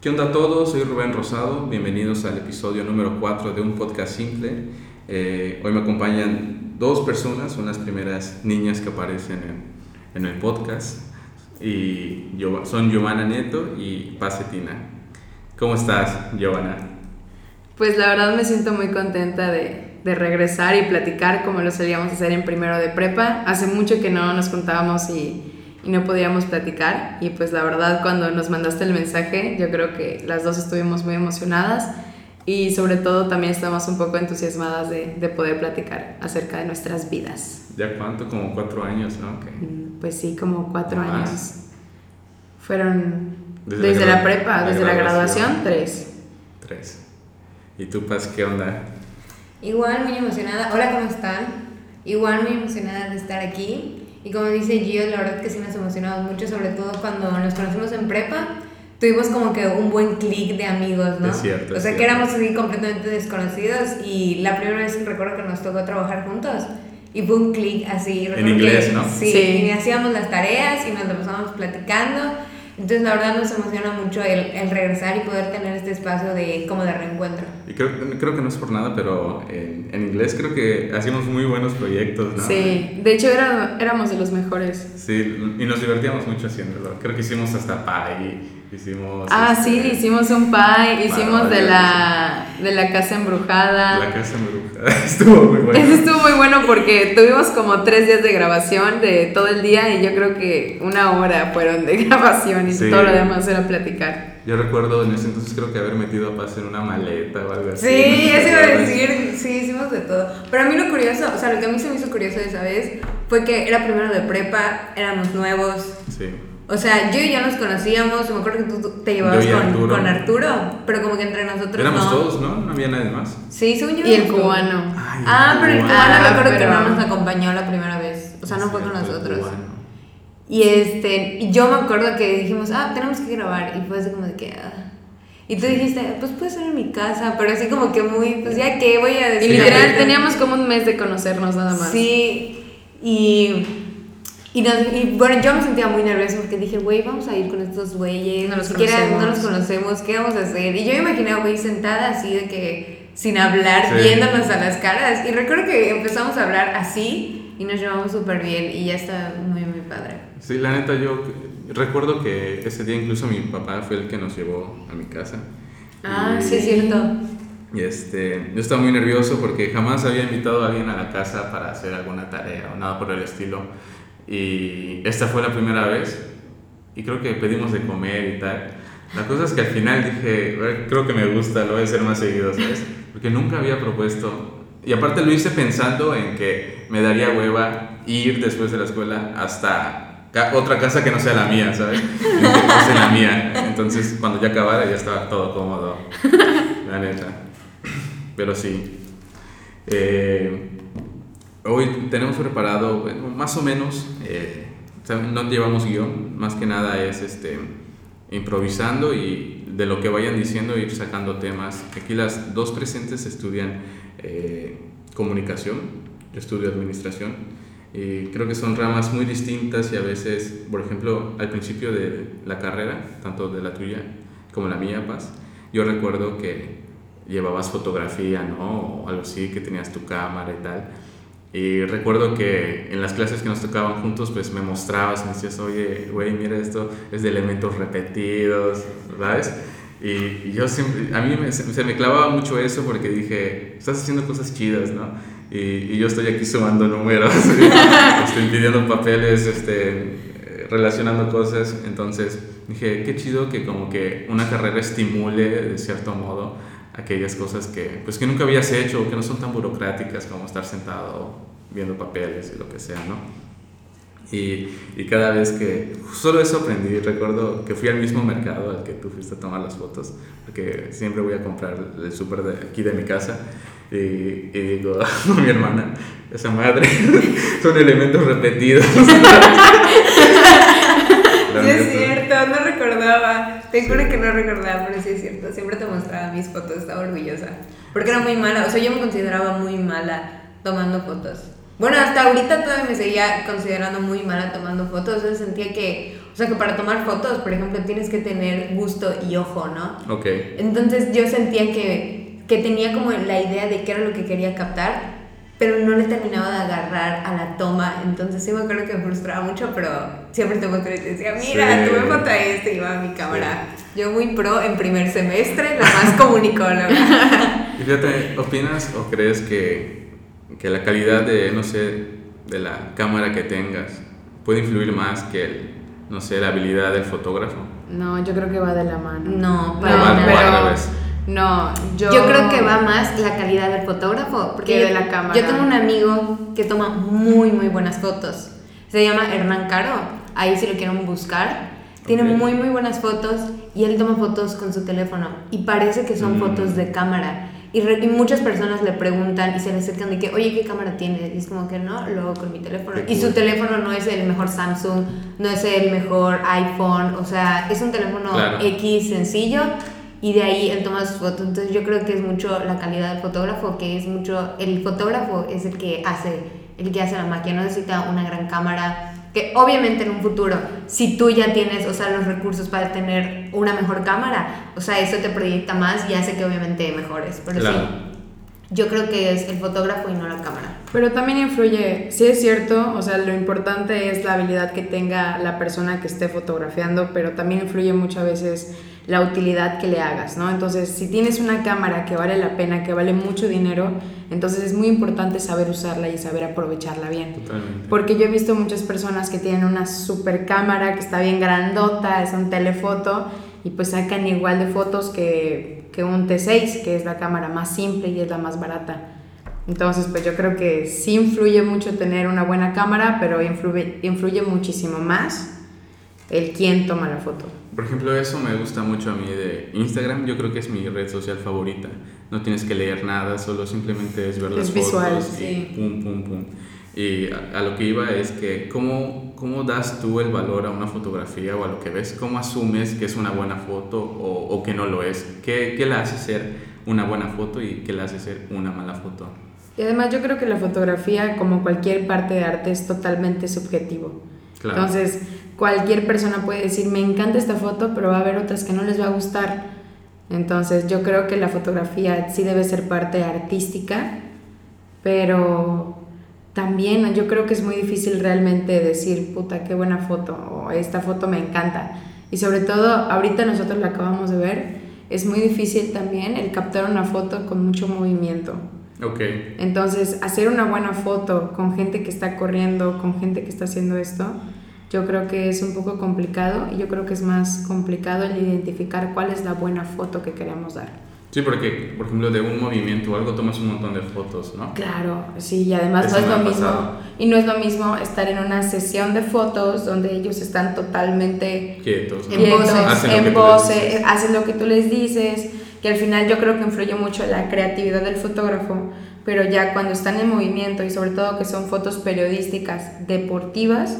¿Qué onda a todos? Soy Rubén Rosado, bienvenidos al episodio número 4 de un podcast simple. Eh, hoy me acompañan dos personas, son las primeras niñas que aparecen en, el podcast, y son Giovanna Nieto y Pacetina. ¿Cómo estás, Giovanna? Pues la verdad me siento muy contenta de, de regresar y platicar como lo solíamos hacer en primero de prepa. Hace mucho que no nos contábamos y y no podíamos platicar. Y pues la verdad cuando nos mandaste el mensaje, yo creo que las dos estuvimos muy emocionadas y sobre todo también estamos un poco entusiasmadas de, de poder platicar acerca de nuestras vidas. ¿Ya cuánto? Como cuatro años, ¿no? Mm, pues sí, como cuatro años. Fueron desde, la, prepa, desde la graduación, tres. Tres. ¿Y tú, Paz, qué onda? Igual muy emocionada. Hola, ¿cómo están? Igual muy emocionada de estar aquí. Y como dice Gio, la verdad que sí nos emocionamos mucho, sobre todo cuando nos conocimos en prepa. Tuvimos como que un buen clic de amigos, ¿no? Es cierto. O sea, que éramos así completamente desconocidos y la primera vez recuerdo que nos tocó trabajar juntos y fue un clic así. En inglés, ¿no? Sí, sí, y hacíamos las tareas y nos lo pasábamos platicando entonces, la verdad nos emociona mucho el, el, regresar y poder tener este espacio de como de reencuentro. Y creo, creo que no es por nada, pero en, en inglés creo que hacíamos muy buenos proyectos, ¿no? Sí, de hecho era, éramos de los mejores. Sí, y nos divertíamos mucho haciéndolo. Creo que hicimos hasta pie Hicimos. Ah, sí, este, hicimos un pie, hicimos de la, de la casa embrujada. La casa embrujada. Estuvo muy bueno. Eso estuvo muy bueno porque tuvimos como tres días de grabación de todo el día y yo creo que una hora fueron de grabación y todo lo demás era platicar. Yo recuerdo en ese entonces creo que haber metido a Paz en una maleta o algo así. Sí, eso iba a decir, sí, hicimos de todo. Pero a mí lo curioso, o sea, lo que a mí se me hizo curioso de esa vez fue que era primero de prepa, éramos nuevos. Sí o sea, yo y ya nos conocíamos, me acuerdo que tú te llevabas con Arturo. con Arturo, pero como que entre nosotros Éramos todos, ¿no? No había nadie más. Sí, según yo. Y el cubano. ah, pero el cubano me acuerdo que no nos acompañó la primera vez. O sea, no fue con nosotros. Y este, yo me acuerdo que dijimos, ah, tenemos que grabar. Y fue así como de que, ah. Y tú dijiste, pues puede ser en mi casa, pero así como que muy, pues ya que voy a decir. Y literal teníamos como un mes de conocernos nada más. Sí, y y, bueno, yo me sentía muy nerviosa porque dije, güey, vamos a ir con estos güeyes, no, los no nos conocemos, ¿qué vamos a hacer? Y yo me imaginé, güey, sentada así de que sin hablar, viéndonos a las caras. Y recuerdo que empezamos a hablar así y nos llevamos súper bien y ya está muy, muy padre. Sí, la neta, yo recuerdo que ese día incluso mi papá fue el que nos llevó a mi casa. Ah, sí, es cierto. Y este, yo estaba muy nervioso porque jamás había invitado a alguien a la casa para hacer alguna tarea o nada por el estilo. Y esta fue la primera vez y creo que pedimos de comer y tal. La cosa es que al final dije, creo que me gusta, lo voy a hacer más seguido, ¿sabes? Porque nunca había propuesto. Y aparte lo hice pensando en que me daría hueva ir después de la escuela hasta otra casa que no sea la mía, ¿sabes? Que no sea la mía. Entonces, cuando ya acabara, ya estaba todo cómodo. La neta. Pero sí. Eh, Hoy tenemos preparado, más o menos, eh, no llevamos guion, más que nada es este, improvisando y de lo que vayan diciendo ir sacando temas. Aquí las dos presentes estudian eh, comunicación, yo estudio administración y creo que son ramas muy distintas y a veces, por ejemplo, al principio de la carrera, tanto de la tuya como la mía, Paz, yo recuerdo que llevabas fotografía, ¿no? O algo así, que tenías tu cámara y tal y recuerdo que en las clases que nos tocaban juntos, pues me mostrabas, me decías, oye, güey, mira esto, es de elementos repetidos, ¿sabes? Y, yo siempre, a mí me, se me clavaba mucho eso porque dije, estás haciendo cosas chidas, ¿no? Y, y yo estoy aquí sumando números, estoy pidiendo papeles, este, relacionando cosas, entonces dije, qué chido que como que una carrera estimule de cierto modo aquellas cosas que, pues, que nunca habías hecho o que no son tan burocráticas como estar sentado viendo papeles y lo que sea, ¿no? Y, y, cada vez que, solo eso aprendí, recuerdo que fui al mismo mercado al que tú fuiste a tomar las fotos, porque siempre voy a comprar el súper de aquí de mi casa, y, y digo mi hermana, esa madre, son elementos repetidos. sí es cierto, no recordaba. Te juro que no recordaba, pero sí es cierto. Siempre te mostraba mis fotos, estaba orgullosa. Porque era muy mala, o sea, yo me consideraba muy mala tomando fotos. Bueno, hasta ahorita todavía me seguía considerando muy mala tomando fotos. O sea, sentía que o sea, que para tomar fotos, por ejemplo, tienes que tener gusto y ojo, ¿no? Ok. Entonces yo sentía que, que tenía como la idea de qué era lo que quería captar, pero no le terminaba de agarrar a la toma, entonces sí me acuerdo que me frustraba mucho, pero siempre te mostré y te decía, mira, sí. tuve foto este y iba a mi cámara. Yo muy pro en primer semestre, la más comunicóloga. y fíjate, ¿opinas o crees que, que la calidad de, no sé, de la cámara que tengas puede influir más que el, no sé, la habilidad del fotógrafo? No, yo creo que va de la mano. No, para no, nada. Pero, no, yo... Yo creo que va más la calidad del fotógrafo. Porque que yo, de la cámara. Yo tengo un amigo que toma muy, muy buenas fotos. Se llama Hernán Caro. Ahí si lo quieren buscar. Tiene muy, muy buenas fotos y él toma fotos con su teléfono. Y parece que son Mm. fotos de cámara. Y, re- y muchas personas le preguntan y se le acercan de que, oye, ¿qué cámara tienes? Y es como que no, lo hago con mi teléfono. Qué Y su teléfono no es el mejor Samsung, no es el mejor iPhone. O sea, es un teléfono Claro. X sencillo y de ahí él toma sus fotos. Entonces yo creo que es mucho la calidad del fotógrafo, que es mucho, el fotógrafo es el que hace, el que hace la máquina, no necesita una gran cámara. Que obviamente en un futuro, si tú ya tienes, o sea, los recursos para tener una mejor cámara, o sea, eso te proyecta más y hace que obviamente mejores. Pero Claro. sí, yo creo que es el fotógrafo y no la cámara. Pero también influye, sí es cierto, o sea, lo importante es la habilidad que tenga la persona que esté fotografiando, pero también influye muchas veces la utilidad que le hagas, ¿no? Entonces, si tienes una cámara que vale la pena, que vale mucho dinero, entonces es muy importante saber usarla y saber aprovecharla bien. Totalmente. Porque yo he visto muchas personas que tienen una super cámara que está bien grandota, es un telefoto, y pues sacan igual de fotos que, que un T6, que es la cámara más simple y es la más barata. Entonces, pues yo creo que sí influye mucho tener una buena cámara, pero influye, influye muchísimo más el quién toma la foto. Por ejemplo, eso me gusta mucho a mí de Instagram. Yo creo que es mi red social favorita. No tienes que leer nada, solo simplemente es ver Es las visual, fotos y sí. pum, pum, pum. Y a, a lo que iba es que, ¿cómo, ¿cómo das tú el valor a una fotografía o a lo que ves? ¿Cómo asumes que es una buena foto o, o que no lo es? ¿Qué, ¿Qué la hace ser una buena foto y qué la hace ser una mala foto? Y además yo creo que la fotografía, como cualquier parte de arte, es totalmente subjetivo. Claro. Entonces, cualquier persona puede decir, me encanta esta foto, pero va a haber otras que no les va a gustar. Entonces, yo creo que la fotografía sí debe ser parte artística, pero también yo creo que es muy difícil realmente decir, puta, qué buena foto, o esta foto me encanta. Y sobre todo, ahorita nosotros la acabamos de ver, es muy difícil también el captar una foto con mucho movimiento. ok. Entonces, hacer una buena foto con gente que está corriendo, con gente que está haciendo esto, yo creo que es un poco complicado y yo creo que es más complicado el identificar cuál es la buena foto que queremos dar. Sí, porque, por ejemplo, de un movimiento o algo tomas un montón de fotos, ¿no? Claro, sí, y además Eso no es lo mismo. pasado. Y no es lo mismo estar en una sesión de fotos donde ellos están totalmente Quietos. ¿no? En quietos, pose. Hacen lo que en tú les pose, dices. hacen lo que tú les dices, que al final yo creo que influye mucho la creatividad del fotógrafo, pero ya cuando están en movimiento y sobre todo que son fotos periodísticas deportivas,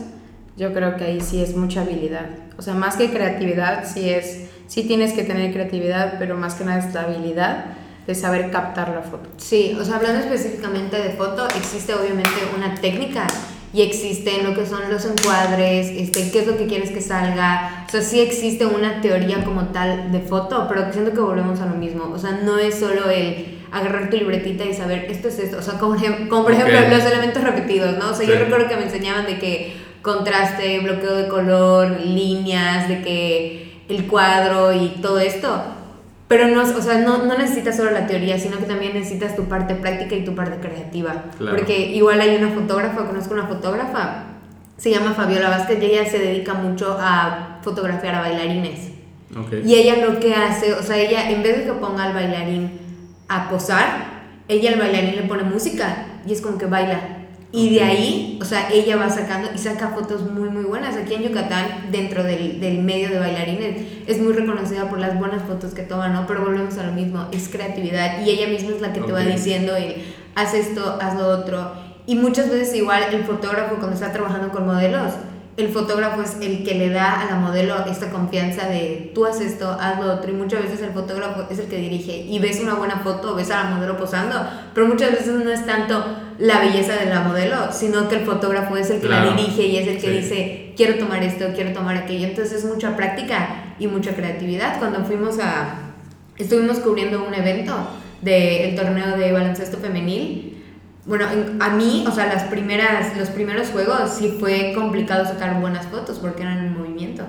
yo creo que ahí sí es mucha habilidad. O sea, más que creatividad, sí es, sí tienes que tener creatividad, pero más que nada es la habilidad de saber captar la foto. Sí, o sea, hablando específicamente de foto, existe obviamente una técnica y existen lo que son los encuadres, este, qué es lo que quieres que salga. O sea, sí existe una teoría como tal de foto, pero siento que volvemos a lo mismo. O sea, no es solo el agarrar tu libretita y saber esto es esto. O sea, como, como por ejemplo los elementos repetidos, ¿no? O sea, yo Sí. recuerdo que me enseñaban de que contraste, bloqueo de color, líneas, de que el cuadro y todo esto. Pero no, o sea, no, no necesitas solo la teoría, sino que también necesitas tu parte práctica y tu parte creativa. Claro. Porque igual hay una fotógrafa, conozco una fotógrafa, se llama Fabiola Vázquez y ella se dedica mucho a fotografiar a bailarines. Ok. Y ella lo que hace, o sea, ella en vez de que ponga al bailarín a posar, ella al bailarín le pone música y es como que baila. Y de ahí, o sea, ella va sacando y saca fotos muy, muy buenas. Aquí en Yucatán, dentro del, del medio de bailarines, es muy reconocida por las buenas fotos que toma, ¿no? Pero volvemos a lo mismo, es creatividad y ella misma es la que te va diciendo el, haz esto, haz lo otro. Y muchas veces igual el fotógrafo cuando está trabajando con modelos, el fotógrafo es el que le da a la modelo esta confianza de tú haces esto, haz lo otro y muchas veces el fotógrafo es el que dirige y ves una buena foto, ves a la modelo posando, pero muchas veces no es tanto la belleza de la modelo, sino que el fotógrafo es el que la dirige y es el que dice quiero tomar esto, quiero tomar aquello, entonces es mucha práctica y mucha creatividad. Cuando fuimos a, estuvimos cubriendo un evento del torneo de baloncesto femenil, bueno, a mí, o sea, las primeras, los primeros juegos sí fue complicado sacar buenas fotos porque eran en movimiento.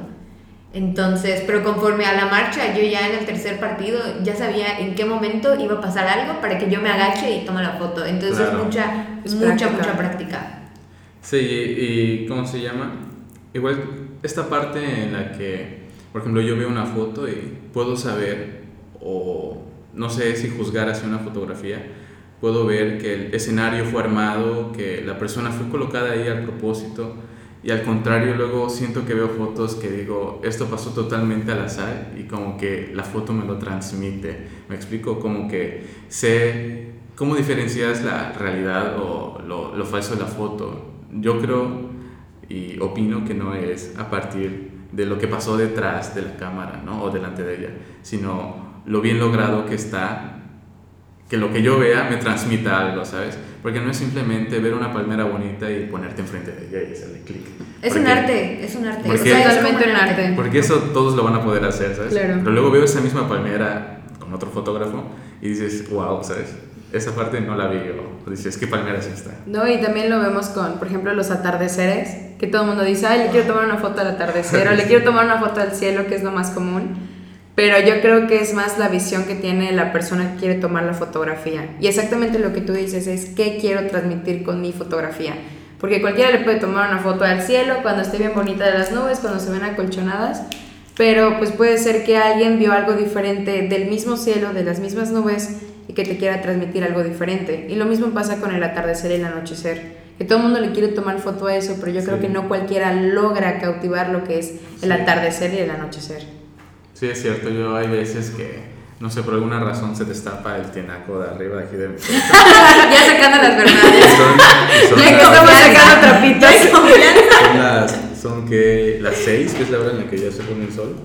Entonces, pero conforme a la marcha, yo ya en el tercer partido ya sabía en qué momento iba a pasar algo para que yo me agache y tome la foto. Entonces, mucha, mucha, mucha práctica. Sí, y, ¿cómo se llama? Igual, esta parte en la que, por ejemplo, yo veo una foto y puedo saber, o no sé si juzgar hacia una fotografía, puedo ver que el escenario fue armado, que la persona fue colocada ahí al propósito y al contrario luego siento que veo fotos que digo, esto pasó totalmente al azar y como que la foto me lo transmite. Me explico como que sé cómo diferencias la realidad o lo, lo falso de la foto. Yo creo y opino que no es a partir de lo que pasó detrás de la cámara ¿no? o delante de ella, sino lo bien logrado que está que lo que yo vea me transmita algo, ¿sabes? Porque no es simplemente ver una palmera bonita y ponerte enfrente de ella y hacerle clic. Es un arte, es un arte. es totalmente un arte. Porque eso todos lo van a poder hacer, ¿sabes? Claro. Pero luego veo esa misma palmera con otro fotógrafo y dices, wow, ¿sabes? Esa parte no la vi o dices, ¿qué palmera es esta? No, y también lo vemos con, por ejemplo, los atardeceres, que todo el mundo dice, ay, le quiero tomar una foto al atardecer o le quiero tomar una foto al cielo, que es lo más común. Pero yo creo que es más la visión que tiene la persona que quiere tomar la fotografía. Y exactamente lo que tú dices es qué quiero transmitir con mi fotografía. Porque cualquiera le puede tomar una foto al cielo cuando esté bien bonita de las nubes, cuando se ven acolchonadas. Pero pues puede ser que alguien vio algo diferente del mismo cielo, de las mismas nubes, y que te quiera transmitir algo diferente. Y lo mismo pasa con el atardecer y el anochecer. Que todo el mundo le quiere tomar foto a eso, pero yo creo que no cualquiera logra cautivar lo que es el atardecer y el anochecer. Sí, es cierto, yo hay veces que, no sé, por alguna razón se destapa el tinaco de arriba de aquí de mi Ya sacando las verdades. Son, ya estamos sacando trapitos. Son las, son que las seis, que es la hora en la que ya se pone el sol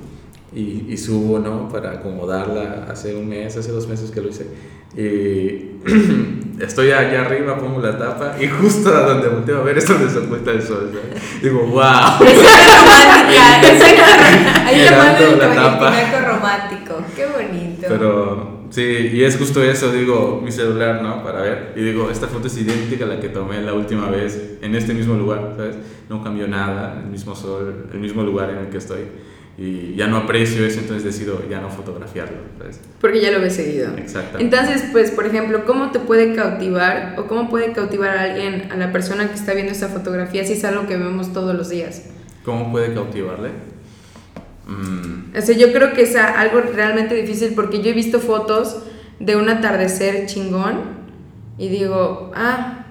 y, y, subo, ¿no? Para acomodarla hace un mes, hace dos meses que lo hice. Y estoy allá arriba, pongo la tapa y justo a donde volteo a ver es donde se oculta el sol. Digo, wow. romántica. Ahí ponen la tapa. romántico. Qué bonito. Pero sí, y es justo eso, digo, mi celular, ¿no? Para ver. Y digo, esta foto es idéntica a la que tomé la última vez en este mismo lugar, ¿sabes? No cambió nada, el mismo sol, el mismo lugar en el que estoy y ya no aprecio eso, entonces decido ya no fotografiarlo. Porque ya lo ves seguido. Exacto. Entonces, pues, por ejemplo, ¿cómo te puede cautivar o cómo puede cautivar a alguien, a la persona que está viendo esta fotografía, si es algo que vemos todos los días? ¿Cómo puede cautivarle? Mm. O sea, yo creo que es algo realmente difícil porque yo he visto fotos de un atardecer chingón y digo, ah,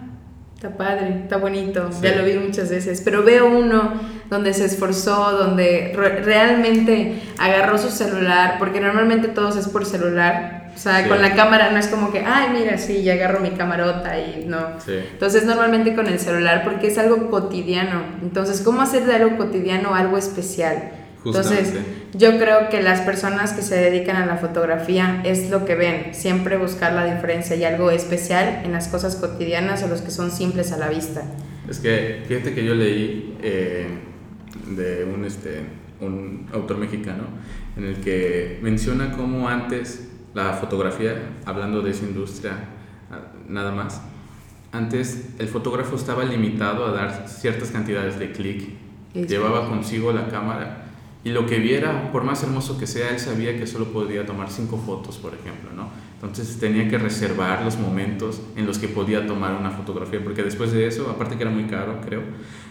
está padre, está bonito, ya lo vi muchas veces, pero veo uno donde se esforzó, donde realmente agarró su celular, porque normalmente todos es por celular, o sea, con la cámara no es como que, ay, mira, sí, ya agarro mi camarota y no. Entonces, normalmente con el celular, porque es algo cotidiano. Entonces, ¿cómo hacer de algo cotidiano algo especial? Entonces, yo creo que las personas que se dedican a la fotografía es lo que ven, siempre buscar la diferencia y algo especial en las cosas cotidianas o los que son simples a la vista. Es que fíjate que yo leí eh, de un, este, un autor mexicano en el que menciona cómo antes la fotografía, hablando de esa industria ah, nada más, antes el fotógrafo estaba limitado a dar ciertas cantidades de clic, llevaba consigo la cámara y lo que viera, por más hermoso que sea, él sabía que solo podía tomar cinco fotos, por ejemplo, ¿no? Entonces tenía que reservar los momentos en los que podía tomar una fotografía, porque después de eso, aparte que era muy caro, creo,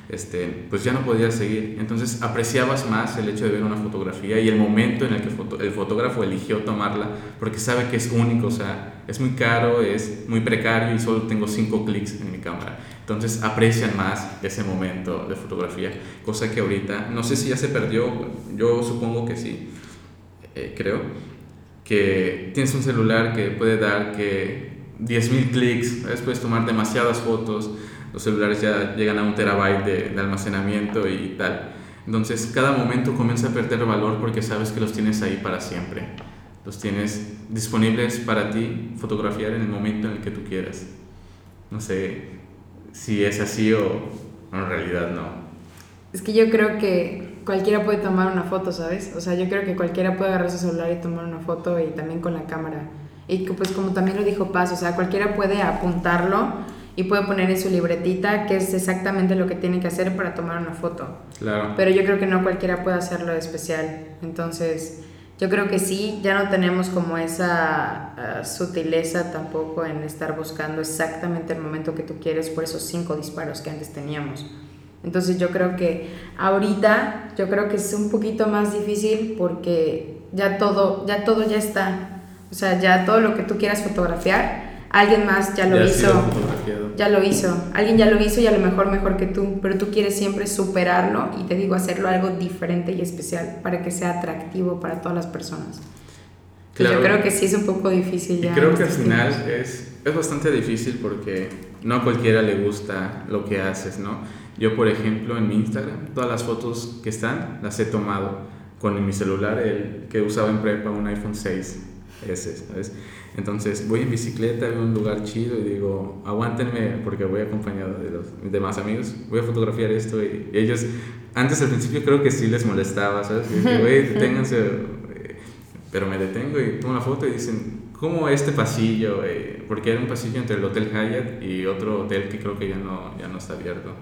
este, pues ya no podía seguir. Entonces apreciabas más el hecho de ver una fotografía y el momento en el que el fotógrafo eligió tomarla, porque sabe que es único, o sea, es muy caro, es muy precario y solo tengo cinco clics en mi cámara. Entonces aprecian más ese momento de fotografía, cosa que ahorita, no sé si ya se perdió, yo supongo que sí, eh, creo, que tienes un celular que puede dar que 10.000 clics, puedes tomar demasiadas fotos, los celulares ya llegan a un terabyte de, de almacenamiento y tal. Entonces cada momento comienza a perder valor porque sabes que los tienes ahí para siempre. Los tienes disponibles para ti fotografiar en el momento en el que tú quieras. No sé si es así o en realidad no. Es que yo creo que cualquiera puede tomar una foto, ¿sabes? O sea, yo creo que cualquiera puede agarrar su celular y tomar una foto y también con la cámara. Y pues como también lo dijo Paz, o sea, cualquiera puede apuntarlo y puede poner en su libretita qué es exactamente lo que tiene que hacer para tomar una foto. Claro. Pero yo creo que no cualquiera puede hacerlo especial. Entonces, yo creo que sí, ya no tenemos como esa uh, sutileza tampoco en estar buscando exactamente el momento que tú quieres por esos cinco disparos que antes teníamos. Entonces yo creo que ahorita, yo creo que es un poquito más difícil porque ya todo, ya todo ya está. O sea, ya todo lo que tú quieras fotografiar, alguien más ya lo Ya ha hizo. Ya lo hizo. Alguien ya lo hizo y a lo mejor mejor que tú, pero tú quieres siempre superarlo y te digo hacerlo algo diferente y especial para que sea atractivo para todas las personas. Entonces, Claro. Yo creo que sí es un poco difícil Y ya. creo en que al final es, es bastante difícil porque no a cualquiera le gusta lo que haces, ¿no? Yo, por ejemplo, en mi Instagram, todas las fotos que están las he tomado con mi celular, el que usaba en prepa, un iPhone 6, ese, ¿sabes? Entonces voy en bicicleta, veo un lugar chido y digo, aguántenme porque voy acompañado de los demás amigos, voy a fotografiar esto y ellos, antes al principio creo que sí les molestaba, ¿sabes? Y dije, güey, deténganse, eh, pero me detengo y tomo la foto y dicen, ¿cómo este pasillo? eh? Porque era un pasillo entre el Hotel Hyatt y otro hotel que creo que ya no, ya no está abierto.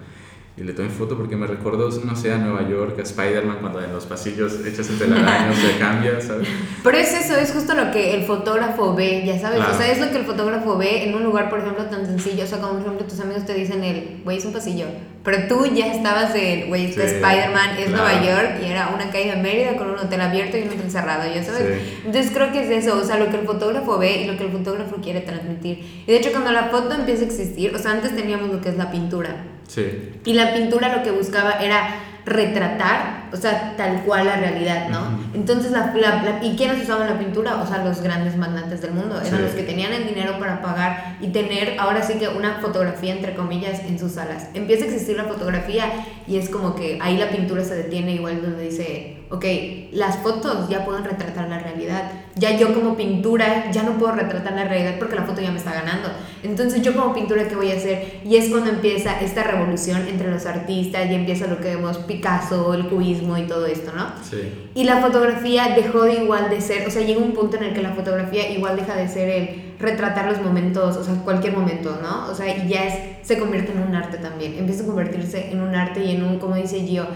Y le tomé foto porque me recordó, no sé, a Nueva York, a Spider-Man, cuando en los pasillos echas el telaraño, se cambia, ¿sabes? Pero es eso, es justo lo que el fotógrafo ve, ya sabes. Claro. O sea, es lo que el fotógrafo ve en un lugar, por ejemplo, tan sencillo. O sea, como por ejemplo tus amigos te dicen el, güey, es un pasillo. Pero tú ya estabas en, güey, es Sí, Spider-Man, es claro. Nueva York y era una calle de Mérida con un hotel abierto y un hotel cerrado, ya sabes. Sí. Entonces creo que es eso, o sea, lo que el fotógrafo ve y lo que el fotógrafo quiere transmitir. Y de hecho, cuando la foto empieza a existir, o sea, antes teníamos lo que es la pintura. Sí, Y la pintura lo que buscaba era retratar, o sea, tal cual la realidad, ¿no? Entonces, la, la- la- ¿y quiénes usaban la pintura? O sea, los grandes magnates del mundo, eran Sí. los que tenían el dinero para pagar y tener, ahora sí que una fotografía, entre comillas, en sus salas. Empieza a existir la fotografía y es como que ahí la pintura se detiene igual donde dice, ok, las fotos ya pueden retratar la realidad, ya yo como pintura ya no puedo retratar la realidad porque la foto ya me está ganando. Entonces yo como pintura, ¿qué voy a hacer? Y es cuando empieza esta revolución entre los artistas y empieza lo que vemos Picasso, el cubismo y todo esto, ¿no? sí. Y la fotografía dejó de igual de ser, o sea, llega un punto en el que la fotografía igual deja de ser el retratar los momentos, o sea, cualquier momento, ¿no? O sea, y ya es, se convierte en un arte también, empieza a convertirse en un arte y en un, como dice Gio,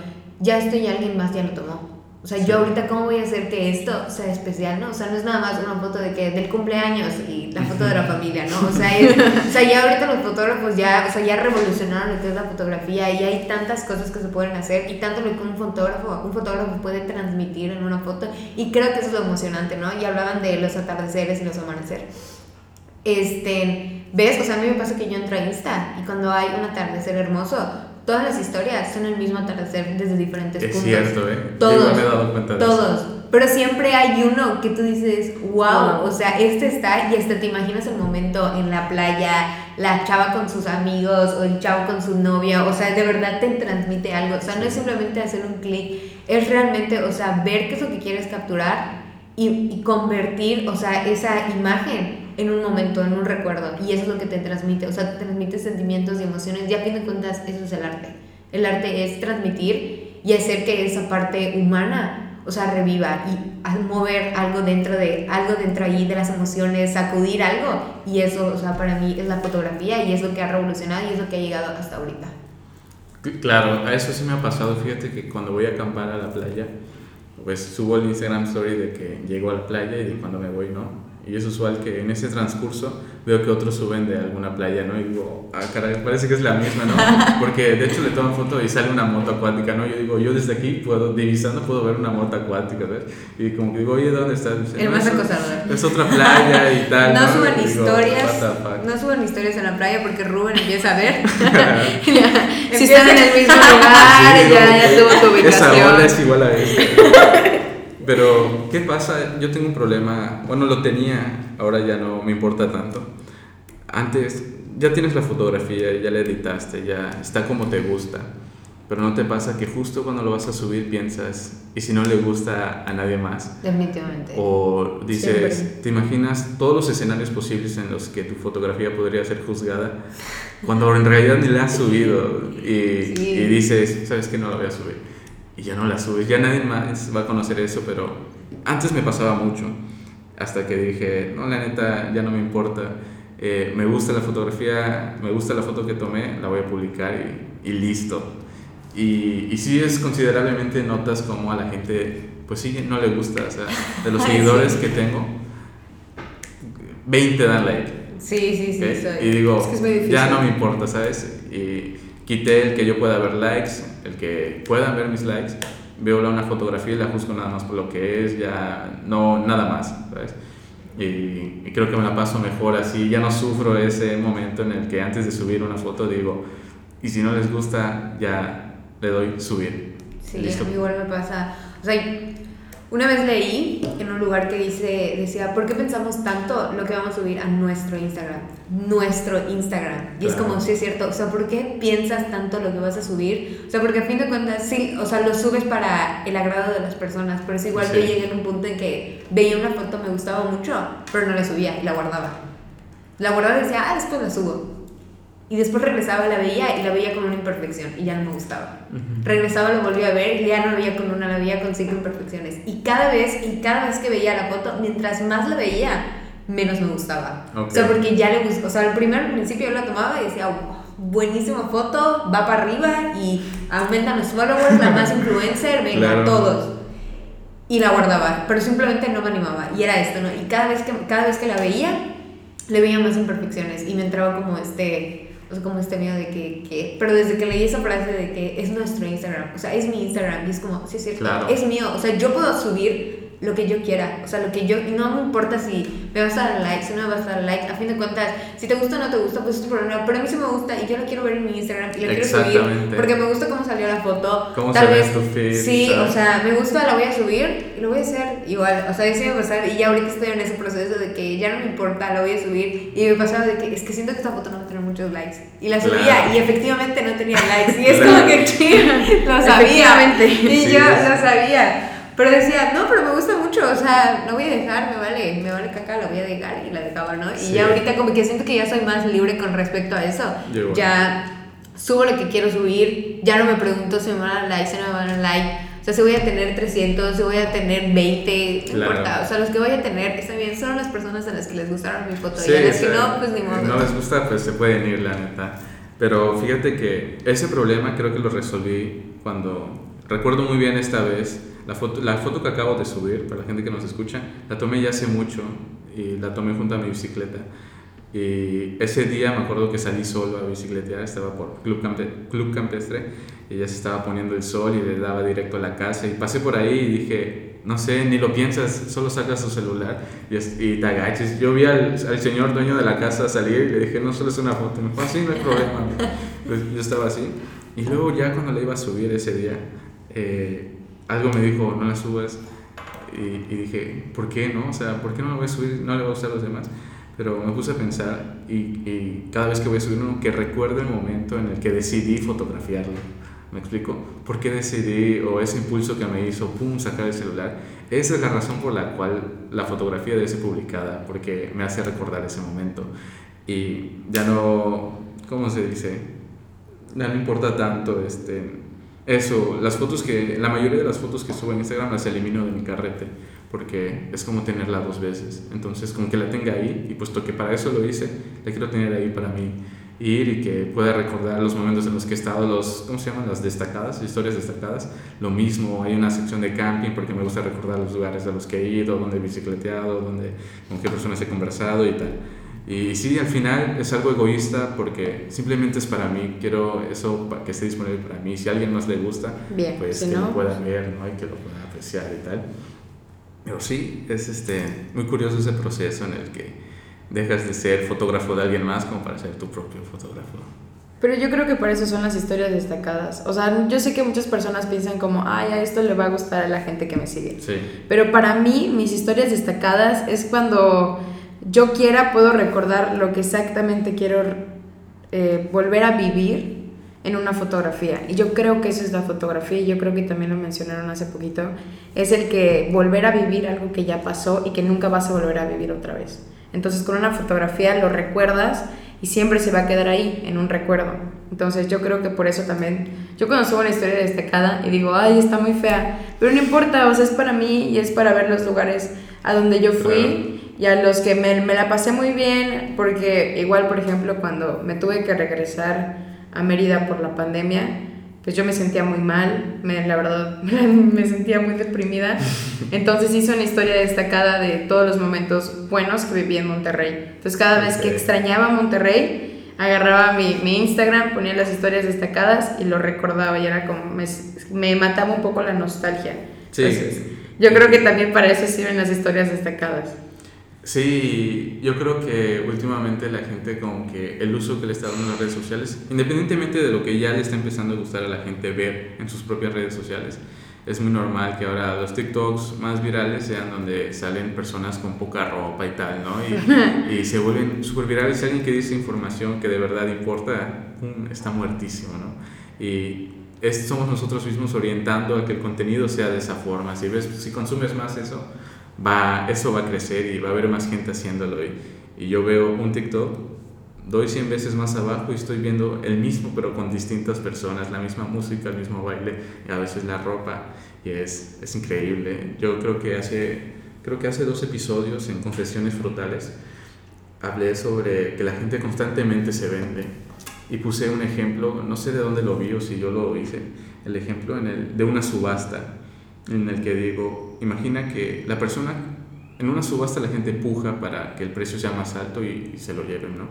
ya esto y alguien más ya lo tomó. O sea, Sí. yo ahorita, ¿cómo voy a hacer que esto sea especial, no? O sea, no es nada más una foto de que del cumpleaños y la foto de la familia, ¿no? O sea, es- o sea, ya ahorita los fotógrafos ya, o sea, ya revolucionaron lo que es la fotografía y hay tantas cosas que se pueden hacer y tanto lo que un fotógrafo, un fotógrafo puede transmitir en una foto y creo que eso es lo emocionante, ¿no? Y hablaban de los atardeceres y los amanecer. Este, ¿ves? O sea, a mí me pasa que yo entro a Insta y cuando hay un atardecer hermoso, todas las historias son el mismo atardecer desde diferentes Es puntos. cierto, ¿eh? Todos, igual me he dado cuenta de eso. todos. Pero siempre hay uno que tú dices, wow, Wow. o sea, este está y hasta te imaginas el momento en la playa, la chava con sus amigos o el chavo con su novia, o sea, de verdad te transmite algo, o sea, no es simplemente hacer un clic, es realmente, o sea, ver qué es lo que quieres capturar y, convertir, o sea, esa imagen en un momento, en un recuerdo, y eso es lo que te transmite, o sea, te transmite sentimientos y emociones, y a fin de cuentas, eso es el arte. El arte es transmitir y hacer que esa parte humana o sea, reviva y mover algo dentro de algo dentro ahí de las emociones, sacudir algo y eso, o sea, para mí es la fotografía y es lo que ha revolucionado y es lo que ha llegado hasta ahorita. Claro, a eso sí me ha pasado. Fíjate que cuando voy a acampar a la playa, pues subo el Instagram Story de que llego a la playa y de cuando me voy, ¿no? Y es usual que en ese transcurso veo que otros suben de alguna playa, ¿no? Y digo, ah, caray, parece que es la misma, ¿no? Porque de hecho le toman foto y sale una moto acuática, ¿no? Yo digo, yo desde aquí puedo, divisando, puedo ver una moto acuática, ¿ves? Y como que digo, oye, ¿dónde estás? Dice, El "No, más acosador. Es otra playa y tal. No suban Y digo, historias, "What the fuck?". no suban historias en la playa porque Rubén empieza a ver. Si están en el mismo lugar, Sí, ya, no, ya tuvo tu Esa ubicación. ola es igual a esta. Pero, ¿qué pasa? Yo tengo un problema, bueno, lo tenía, ahora ya no me importa tanto. Antes ya tienes la fotografía, ya la editaste, ya está como te gusta. Pero no te pasa que justo cuando lo vas a subir piensas, ¿y si no le gusta a nadie más? Definitivamente. O dices, ¿te imaginas todos los escenarios posibles en los que tu fotografía podría ser juzgada? Cuando en realidad ni la has subido y, y dices, ¿sabes que No la voy a subir. Y ya no la subes, ya nadie más va a conocer eso, pero antes me pasaba mucho. Hasta que dije, no, la neta, ya no me importa. Eh, me gusta la fotografía, me gusta la foto que tomé, la voy a publicar y, y listo y, y sí es considerablemente notas como a la gente, pues sí, no le gusta. O sea, de los seguidores que tengo, 20 dan like. Sí, sí, sí. Y digo, ya no me importa, ¿sabes? Y quité el que yo pueda ver likes, el que puedan ver mis likes. Veo una fotografía y la juzgo nada más por lo que es, ya no, nada más, ¿sabes? Y, y, creo que me la paso mejor así, ya no sufro ese momento en el que antes de subir una foto digo, y si no les gusta, ya le doy subir. Sí, mí igual me pasa. O sea, una vez leí en un lugar que dice, decía, ¿por qué pensamos tanto lo que vamos a subir a nuestro Instagram? Nuestro Instagram. Y es como, sí es cierto, o sea, ¿por qué piensas tanto lo que vas a subir? O sea, porque a fin de cuentas, sí, o sea, lo subes para el agrado de las personas, pero es igual que yo llegué en un punto en que veía una foto, me gustaba mucho, pero no la subía y la guardaba. La guardaba y decía, ah, después la subo. Y después regresaba, la veía y la veía con una imperfección y ya no me gustaba. Regresaba, lo volvía a ver y ya no la veía con una, la veía con cinco imperfecciones. Y cada vez, y cada vez que veía la foto, mientras más la veía, menos me gustaba. O sea, porque ya le gustó. O sea, al primer principio yo la tomaba y decía, buenísima foto, va para arriba y aumentan los followers, la más influencer, venga, todos. Y la guardaba, pero simplemente no me animaba. Y era esto, ¿no? Y cada vez que, cada vez que la veía, le veía más imperfecciones y me entraba como este o sea, como este miedo de que, que, Pero desde que leí esa frase de que es nuestro Instagram, o sea, es mi Instagram, y es como, sí, es cierto, es mío, o sea, yo puedo subir lo que yo quiera, o sea, lo que yo, no me importa si me vas a dar like, si no me vas a dar like, a fin de cuentas, si te gusta o no te gusta, pues es tu problema, pero a mí sí me gusta y yo lo quiero ver en mi Instagram y lo quiero subir, porque me gusta cómo salió la foto, ¿Cómo tal vez, tu sí, o sea, me gusta, la voy a subir y lo voy a hacer igual, o sea, eso me va a pasar y ya ahorita estoy en ese proceso de que ya no me importa, la voy a subir y me pasaba de que es que siento que esta foto no va a tener muchos likes y la subía y efectivamente no tenía likes y es como que lo sabía. Y yo lo sabía pero decía, no, pero me gusta mucho, o sea, no voy a dejar, me vale, me vale caca, la voy a dejar y la dejaba, ¿no? Y ya ahorita como que siento que ya soy más libre con respecto a eso. Ya subo lo que quiero subir, ya no me pregunto si me van a like, si no me van a like. O sea, si voy a tener 300, si voy a tener 20, no importa. O sea, los que voy a tener, está bien, son las personas a las que les gustaron mi foto. y a las que no, pues ni modo. No les gusta, pues se pueden ir, la neta. Pero fíjate que ese problema creo que lo resolví cuando... Recuerdo muy bien esta vez la foto, la foto que acabo de subir, para la gente que nos escucha, la tomé ya hace mucho y la tomé junto a mi bicicleta. Y ese día me acuerdo que salí solo a bicicletear, estaba por Club, Club Campestre y ya se estaba poniendo el sol y le daba directo a la casa y pasé por ahí y dije, no sé, ni lo piensas, solo sacas tu celular y, y te agaches. Yo vi al, al, señor dueño de la casa salir y le dije, no, solo es una foto. Me dijo, así no hay problema. Pues yo estaba así. Y luego ya cuando le iba a subir ese día, eh, algo me dijo, no la subas. Y, dije, ¿por qué no? O sea, ¿por qué no la voy a subir? No le va a gustar a los demás. Pero me puse a pensar y, y, cada vez que voy a subir uno, que recuerdo el momento en el que decidí fotografiarlo. ¿Me explico? ¿Por qué decidí o ese impulso que me hizo, pum, sacar el celular? Esa es la razón por la cual la fotografía debe ser publicada, porque me hace recordar ese momento. Y ya no, ¿cómo se dice? Ya no importa tanto este, eso, las fotos que, la mayoría de las fotos que subo en Instagram las elimino de mi carrete, porque es como tenerla dos veces. Entonces, como que la tenga ahí, y puesto que para eso lo hice, la quiero tener ahí para mí ir y que pueda recordar los momentos en los que he estado, los, ¿cómo se llaman? Las destacadas, historias destacadas. Lo mismo, hay una sección de camping porque me gusta recordar los lugares a los que he ido, donde he bicicleteado, donde, con qué personas he conversado y tal. Y sí, al final es algo egoísta porque simplemente es para mí. Quiero eso que esté disponible para mí. Si a alguien más le gusta, pues que lo puedan ver, ¿no? Y que lo puedan apreciar y tal. Pero sí, es este, muy curioso ese proceso en el que dejas de ser fotógrafo de alguien más como para ser tu propio fotógrafo. Pero yo creo que por eso son las historias destacadas. O sea, yo sé que muchas personas piensan como, ay, a esto le va a gustar a la gente que me sigue. Sí. Pero para mí, mis historias destacadas es cuando yo quiera, puedo recordar lo que exactamente quiero eh, volver a vivir en una fotografía. Y yo creo que eso es la fotografía, y yo creo que también lo mencionaron hace poquito, es el que volver a vivir algo que ya pasó y que nunca vas a volver a vivir otra vez. Entonces con una fotografía lo recuerdas y siempre se va a quedar ahí, en un recuerdo. Entonces yo creo que por eso también, yo cuando subo una historia destacada y digo, ay, está muy fea, pero no importa, o sea, es para mí y es para ver los lugares a donde yo fui y a los que me, me la pasé muy bien, porque igual, por ejemplo, cuando me tuve que regresar a Mérida por la pandemia, pues yo me sentía muy mal, me, la verdad me sentía muy deprimida. Entonces hice una historia destacada de todos los momentos buenos que viví en Monterrey. Entonces cada vez que extrañaba Monterrey, agarraba mi, mi, Instagram, ponía las historias destacadas y lo recordaba y era como, me, me mataba un poco la nostalgia. Sí. yo creo que también para eso sirven las historias destacadas. Sí, yo creo que últimamente la gente como que el uso que le está dando las redes sociales, independientemente de lo que ya le está empezando a gustar a la gente ver en sus propias redes sociales, es muy normal que ahora los TikToks más virales sean donde salen personas con poca ropa y tal, ¿no? Y, y se vuelven súper virales. Alguien que dice información que de verdad importa, está muertísimo, ¿no? Y es, somos nosotros mismos orientando a que el contenido sea de esa forma. Si, ves, si consumes más eso, va, eso va a crecer y va a haber más gente haciéndolo. Y, y yo veo un TikTok, doy 100 veces más abajo y estoy viendo el mismo, pero con distintas personas, la misma música, el mismo baile y a veces la ropa. Y es, es increíble. Yo creo que hace, creo que hace dos episodios en Confesiones Frutales hablé sobre que la gente constantemente se vende. Y puse un ejemplo, no sé de dónde lo vi o si yo lo hice, el ejemplo en el, de una subasta en el que digo, imagina que la persona, en una subasta la gente puja para que el precio sea más alto y, se lo lleven, ¿no?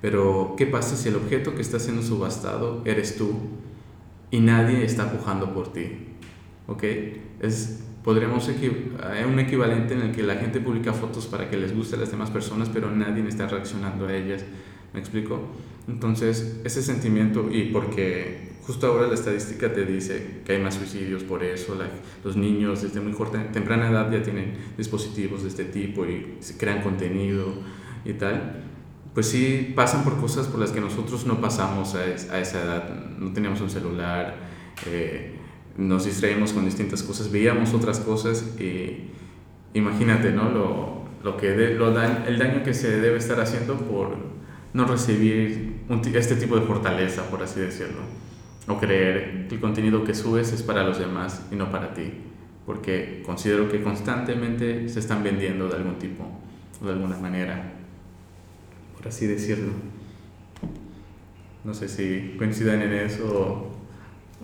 Pero, ¿qué pasa si el objeto que está siendo subastado eres tú y nadie está pujando por ti? ¿Ok? Es, podríamos un equivalente en el que la gente publica fotos para que les guste a las demás personas, pero nadie está reaccionando a ellas. ¿Me explico? Entonces, ese sentimiento, y porque justo ahora la estadística te dice que hay más suicidios por eso, los niños desde muy temprana edad ya tienen dispositivos de este tipo y se crean contenido y tal, pues sí pasan por cosas por las que nosotros no pasamos a, esa edad, no teníamos un celular, eh, nos distraímos con distintas cosas, veíamos otras cosas y imagínate, ¿no? Lo, lo que el daño que se debe estar haciendo por no recibir este tipo de fortaleza, por así decirlo o creer que el contenido que subes es para los demás y no para ti, porque considero que constantemente se están vendiendo de algún tipo o de alguna manera, por así decirlo. No sé si coinciden en eso.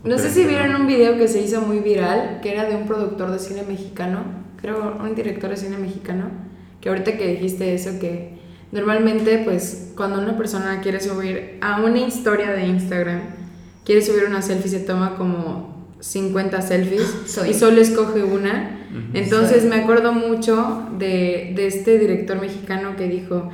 no sé si vieron un video que se hizo muy viral, que era de un productor de cine mexicano, creo un director de cine mexicano, que ahorita que dijiste eso, que normalmente pues cuando una persona quiere subir a una historia de Instagram, quiere subir una selfie, se toma como 50 selfies y solo escoge una. Entonces me acuerdo mucho de, de, este director mexicano que dijo,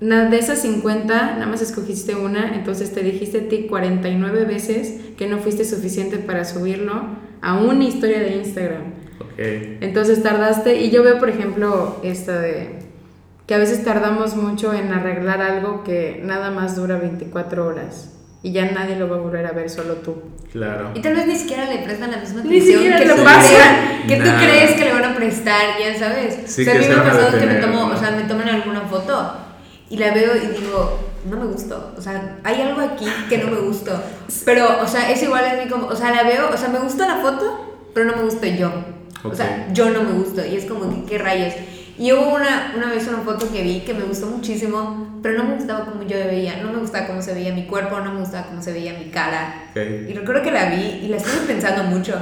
de esas 50, nada más escogiste una, entonces te dijiste a ti 49 veces que no fuiste suficiente para subirlo a una historia de Instagram. Entonces tardaste, y yo veo por ejemplo esto de que a veces tardamos mucho en arreglar algo que nada más dura 24 horas y ya nadie lo va a volver a ver, solo tú. Claro. Y tal vez ni siquiera le prestan la misma atención que, lo pasa. que tú crees que le van a prestar, ya sabes. Sí, o sea, a mí me ha pasado que me tomo, o sea, me toman alguna foto y la veo y digo, no me gustó. O sea, hay algo aquí que no me gustó. Pero, o sea, es igual en mí como, o sea, la veo, o sea, me gusta la foto, pero no me gusta yo. O sea, yo no me gusto. Y es como que, ¿qué rayos? Y hubo una, una vez una foto que vi que me gustó muchísimo, pero no me gustaba como yo veía, no me gustaba cómo se veía mi cuerpo, no me gustaba cómo se veía mi cara. Y recuerdo que la vi y la estuve pensando mucho.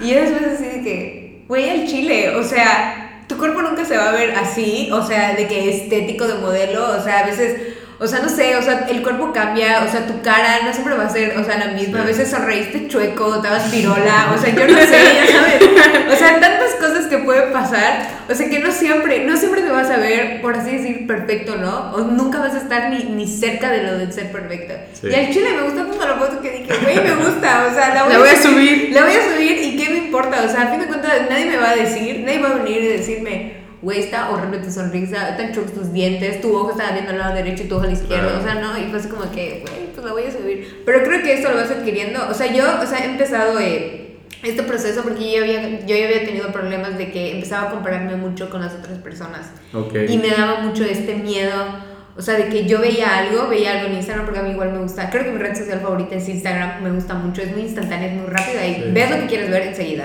Y yo después así de que, güey, el chile, o sea, tu cuerpo nunca se va a ver así, o sea, de que estético de modelo, o sea, a veces o sea, no sé, o sea, el cuerpo cambia, o sea, tu cara no siempre va a ser, o sea, la misma. A veces sonreíste chueco, estabas pirola, o sea, yo no sé, ya sabes. O sea, tantas cosas que pueden pasar, o sea, que no siempre, no siempre te vas a ver, por así decir, perfecto, ¿no? O nunca vas a estar ni, ni cerca de lo de ser perfecto. Y al chile me gustó tanto la foto que dije, güey, me gusta, o sea, la voy, a, subir, La voy a subir y qué me importa, o sea, a fin de cuentas nadie me va a decir, nadie va a venir y decirme güey, está horrible tu sonrisa, están chocos tus dientes, tu ojo está viendo al lado derecho y tu ojo al izquierdo, o sea, no, y fue así como que, güey, pues la voy a subir. Pero creo que esto lo vas adquiriendo, o sea, yo, o sea, he empezado eh, este proceso porque yo había, yo ya había tenido problemas de que empezaba a compararme mucho con las otras personas. Y me daba mucho este miedo o sea, de que yo veía algo, veía algo en Instagram, porque a mí igual me gusta. Creo que mi red social favorita es Instagram, me gusta mucho, es muy instantánea, es muy rápida y ves lo que quieres ver enseguida.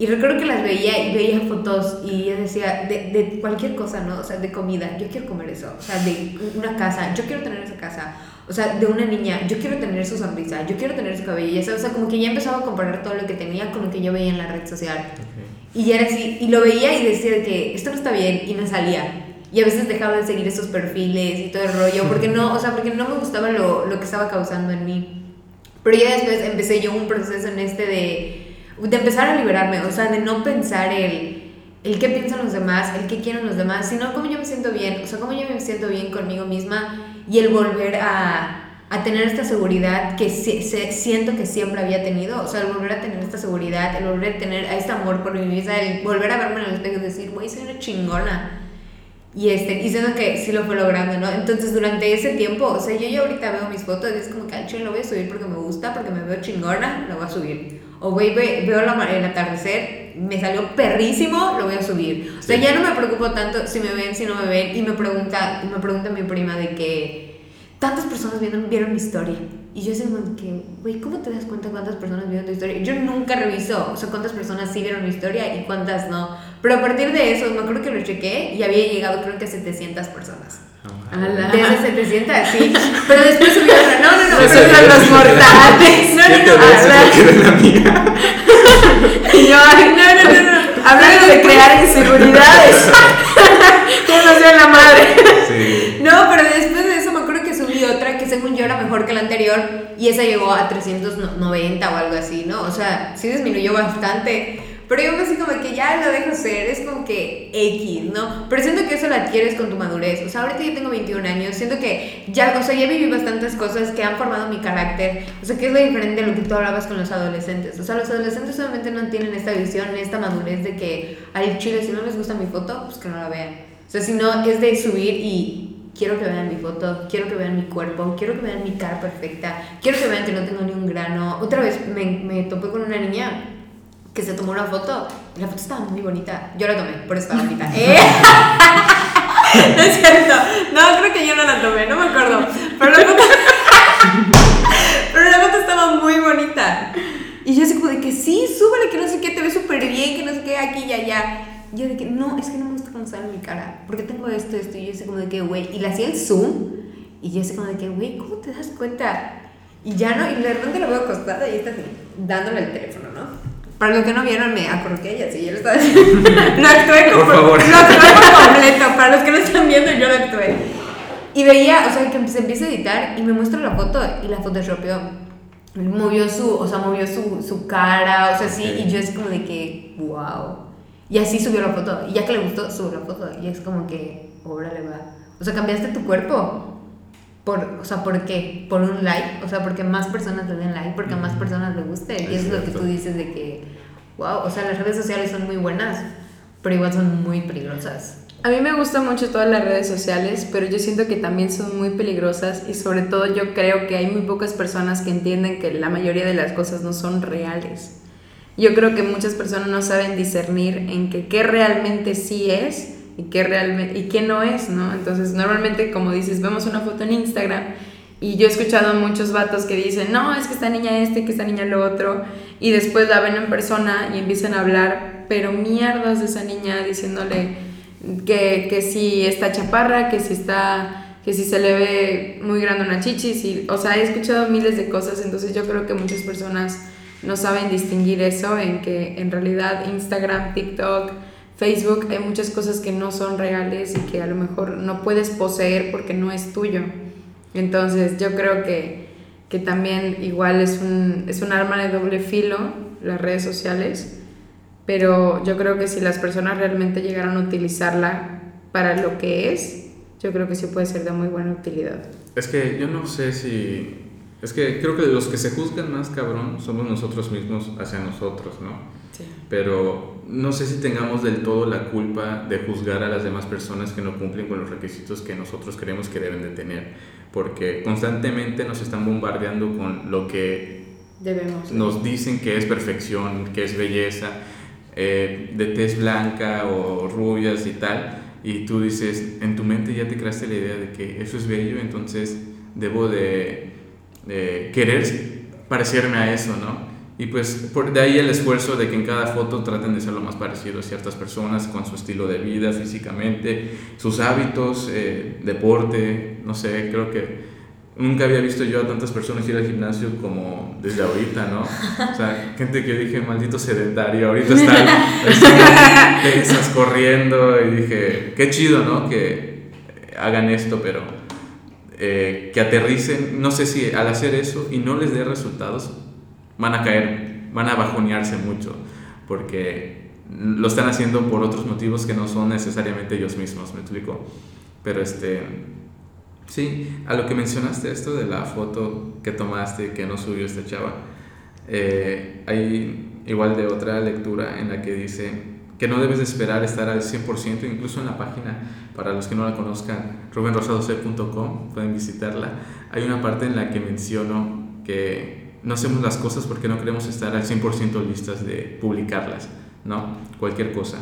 Y recuerdo que las veía y veía fotos y yo decía, de, de, cualquier cosa, ¿no? O sea, de comida, yo quiero comer eso. O sea, de una casa, yo quiero tener esa casa. O sea, de una niña, yo quiero tener su sonrisa, yo quiero tener su cabello. O sea, como que ya empezaba a comparar todo lo que tenía con lo que yo veía en la red social. Y ya era así, y lo veía y decía que esto no está bien y me salía. Y a veces dejaba de seguir esos perfiles y todo el rollo, porque no, o sea, porque no me gustaba lo, lo que estaba causando en mí. Pero ya después empecé yo un proceso en este de, de empezar a liberarme, o sea, de no pensar el, el qué piensan los demás, el qué quieren los demás, sino cómo yo me siento bien, o sea, cómo yo me siento bien conmigo misma y el volver a, a tener esta seguridad que se, siento que siempre había tenido, o sea, el volver a tener esta seguridad, el volver a tener a este amor por mi vida, el volver a verme en el espejo y decir, güey, soy una chingona y, este, y siento que sí lo fue logrando, ¿no? Entonces, durante ese tiempo, o sea, yo ya ahorita veo mis fotos y es como que al lo voy a subir porque me gusta, porque me veo chingona, lo voy a subir. O voy, veo la, el atardecer, me salió perrísimo, lo voy a subir. O sea, ya no me preocupo tanto si me ven, si no me ven. Y me pregunta, me pregunta mi prima de que tantas personas vieron, vieron mi historia. Y yo decía, que, güey, ¿cómo te das cuenta cuántas personas vieron tu historia? Yo nunca reviso, o sea, cuántas personas sí vieron mi historia y cuántas no. Pero a partir de eso, me acuerdo que lo chequé y había llegado creo que a 700 personas. De esas 700, sí. Pero después subió otra. No, no, no, eran los mortales. No, no, no. Y yo, ay, no, no, no, no. Hablando de crear inseguridades. ¿Cómo no la madre? Sí. No, pero después de eso me acuerdo que subí otra que según yo era mejor que la anterior y esa llegó a 390 o algo así, ¿no? O sea, sí disminuyó bastante. Pero yo así como que ya lo dejo ser, es como que X, ¿no? Pero siento que eso lo adquieres con tu madurez. O sea, ahorita yo tengo 21 años, siento que ya, o sea, ya viví bastantes cosas que han formado mi carácter. O sea, que es lo diferente de lo que tú hablabas con los adolescentes. O sea, los adolescentes solamente no tienen esta visión, esta madurez de que al chile, si no les gusta mi foto, pues que no la vean. O sea, si no, es de subir y quiero que vean mi foto, quiero que vean mi cuerpo, quiero que vean mi cara perfecta, quiero que vean que no tengo ni un grano. Otra vez me, me topé con una niña que se tomó una foto y la foto estaba muy bonita. Yo la tomé, por eso estaba bonita. ¿Eh? no es cierto. No, creo que yo no la tomé, no me acuerdo. Pero la foto, pero la foto estaba muy bonita. Y yo así como de que sí, súbele, que no sé qué, te ve súper bien, que no sé qué, aquí y allá. Y yo de que no, es que no me gusta cómo sale mi cara, porque tengo esto, esto, y yo así como de que, güey, y le hacía el zoom, y yo así como de que, güey, ¿cómo te das cuenta? Y ya no, y de repente lo veo acostada y está así, dándole el teléfono, ¿no? Para los que no vieron, me acurruqué y así, yo lo estaba diciendo. no actué como, Por favor. No actué completo. Para los que no están viendo, yo lo actué. Y veía, o sea, que se empieza a editar y me muestra la foto y la photoshopeó. Movió su, o sea, movió su, su cara, o sea, sí, y yo es como de que, wow. Y así subió la foto. Y ya que le gustó, subió la foto. Y es como que, órale, va. O sea, cambiaste tu cuerpo. Por, o sea, ¿por qué? Por un like, o sea, porque más personas le den like, porque a más personas le guste. y eso es lo que tú dices de que, wow, o sea, las redes sociales son muy buenas, pero igual son muy peligrosas. A mí me gustan mucho todas las redes sociales, pero yo siento que también son muy peligrosas y sobre todo yo creo que hay muy pocas personas que entienden que la mayoría de las cosas no son reales. Yo creo que muchas personas no saben discernir en que qué realmente sí es y qué realmente y qué no es, ¿no? Entonces, normalmente como dices, vemos una foto en Instagram y yo he escuchado muchos vatos que dicen, "No, es que esta niña este, que esta niña lo otro." Y después la ven en persona y empiezan a hablar, pero mierdas de esa niña diciéndole que, que si está chaparra, que si está que si se le ve muy grande una chichis y, o sea, he escuchado miles de cosas, entonces yo creo que muchas personas no saben distinguir eso en que en realidad Instagram, TikTok, Facebook hay muchas cosas que no son reales y que a lo mejor no puedes poseer porque no es tuyo. Entonces yo creo que, que también igual es un, es un arma de doble filo las redes sociales, pero yo creo que si las personas realmente llegaran a utilizarla para lo que es, yo creo que sí puede ser de muy buena utilidad. Es que yo no sé si... Es que creo que los que se juzgan más cabrón somos nosotros mismos hacia nosotros, ¿no? Pero no sé si tengamos del todo la culpa de juzgar a las demás personas que no cumplen con los requisitos que nosotros creemos que deben de tener, porque constantemente nos están bombardeando con lo que Debemos. nos dicen que es perfección, que es belleza, eh, de tez blanca o rubias y tal, y tú dices, en tu mente ya te creaste la idea de que eso es bello, entonces debo de, de querer parecerme a eso, ¿no? Y pues por de ahí el esfuerzo de que en cada foto traten de ser lo más parecido a ciertas personas con su estilo de vida físicamente, sus hábitos, eh, deporte, no sé, creo que nunca había visto yo a tantas personas ir al gimnasio como desde ahorita, ¿no? O sea, gente que dije, maldito sedentario, ahorita están pesas corriendo y dije, qué chido, ¿no? Que hagan esto, pero eh, que aterricen, no sé si al hacer eso y no les dé resultados, van a caer, van a bajonearse mucho, porque lo están haciendo por otros motivos que no son necesariamente ellos mismos, me explico. Pero este, sí, a lo que mencionaste esto de la foto que tomaste que no subió esta chava, eh, hay igual de otra lectura en la que dice que no debes esperar estar al 100%, incluso en la página, para los que no la conozcan, rubenrosadose.com, pueden visitarla, hay una parte en la que menciono que no hacemos las cosas porque no queremos estar al 100% listas de publicarlas, ¿no? Cualquier cosa.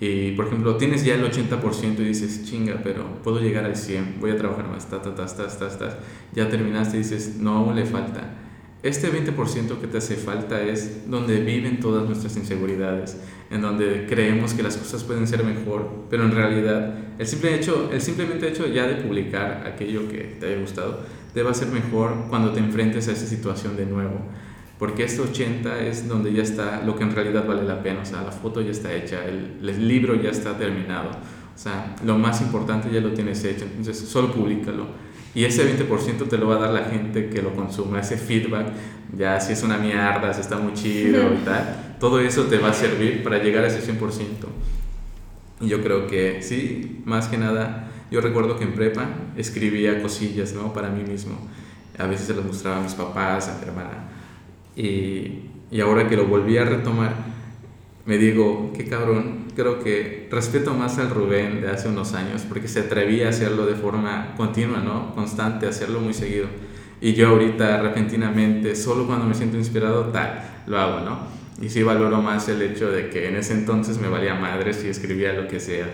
Y, por ejemplo, tienes ya el 80% y dices, chinga, pero puedo llegar al 100, voy a trabajar más, ta, ta, ta, ta, ta, ta. Ya terminaste y dices, no, aún le falta. Este 20% que te hace falta es donde viven todas nuestras inseguridades, en donde creemos que las cosas pueden ser mejor, pero en realidad el, simple hecho, el simplemente hecho ya de publicar aquello que te haya gustado te ser mejor cuando te enfrentes a esa situación de nuevo. Porque este 80 es donde ya está lo que en realidad vale la pena. O sea, la foto ya está hecha, el, el libro ya está terminado. O sea, lo más importante ya lo tienes hecho. Entonces, solo públicalo. Y ese 20% te lo va a dar la gente que lo consuma, ese feedback, ya si es una mierda, si está muy chido y tal, todo eso te va a servir para llegar a ese 100%. Y yo creo que sí, más que nada, yo recuerdo que en prepa escribía cosillas, ¿no? Para mí mismo. A veces se las mostraba a mis papás, a mi hermana. Y, y ahora que lo volví a retomar, me digo, qué cabrón, creo que respeto más al Rubén de hace unos años porque se atrevía a hacerlo de forma continua, ¿no? Constante, hacerlo muy seguido. Y yo ahorita repentinamente, solo cuando me siento inspirado, tal, lo hago, ¿no? Y sí valoro más el hecho de que en ese entonces me valía madre si escribía lo que sea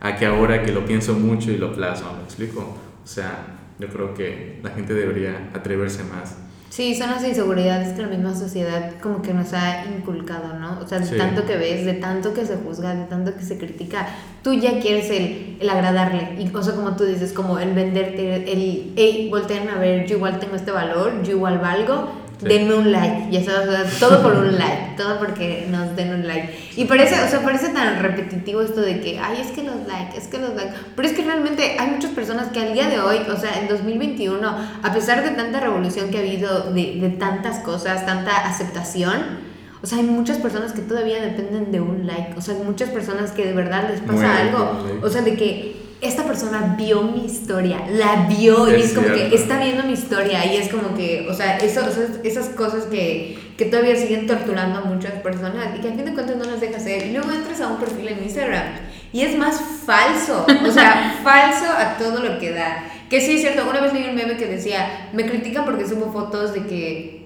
a que ahora que lo pienso mucho y lo plasmo, ¿me explico? O sea, yo creo que la gente debería atreverse más. Sí, son las inseguridades que la misma sociedad como que nos ha inculcado, ¿no? O sea, de tanto que ves, de tanto que se juzga, de tanto que se critica, tú ya quieres el, el agradarle. Y, o sea, como tú dices, como el venderte, el, hey, volteen a ver, yo igual tengo este valor, yo igual valgo, denme un like, ya sabes, todo por un like, todo porque nos den un like. Y parece, o sea, parece tan repetitivo esto de que, ay, es que los like, es que los like, pero es que realmente hay muchas personas que al día de hoy, o sea, en 2021, a pesar de tanta revolución que ha habido, de, de tantas cosas, tanta aceptación, o sea, hay muchas personas que todavía dependen de un like, o sea, hay muchas personas que de verdad les pasa algo, o sea, de que esta persona vio mi historia, la vio y es, como que está viendo mi historia y es como que, o sea, eso, esas cosas que, que, todavía siguen torturando a muchas personas y que al fin de cuentas no las deja hacer. Y luego entras a un perfil en Instagram y es más falso, o sea, falso a todo lo que da. Que sí es cierto, una vez leí un meme que decía, me critican porque subo fotos de que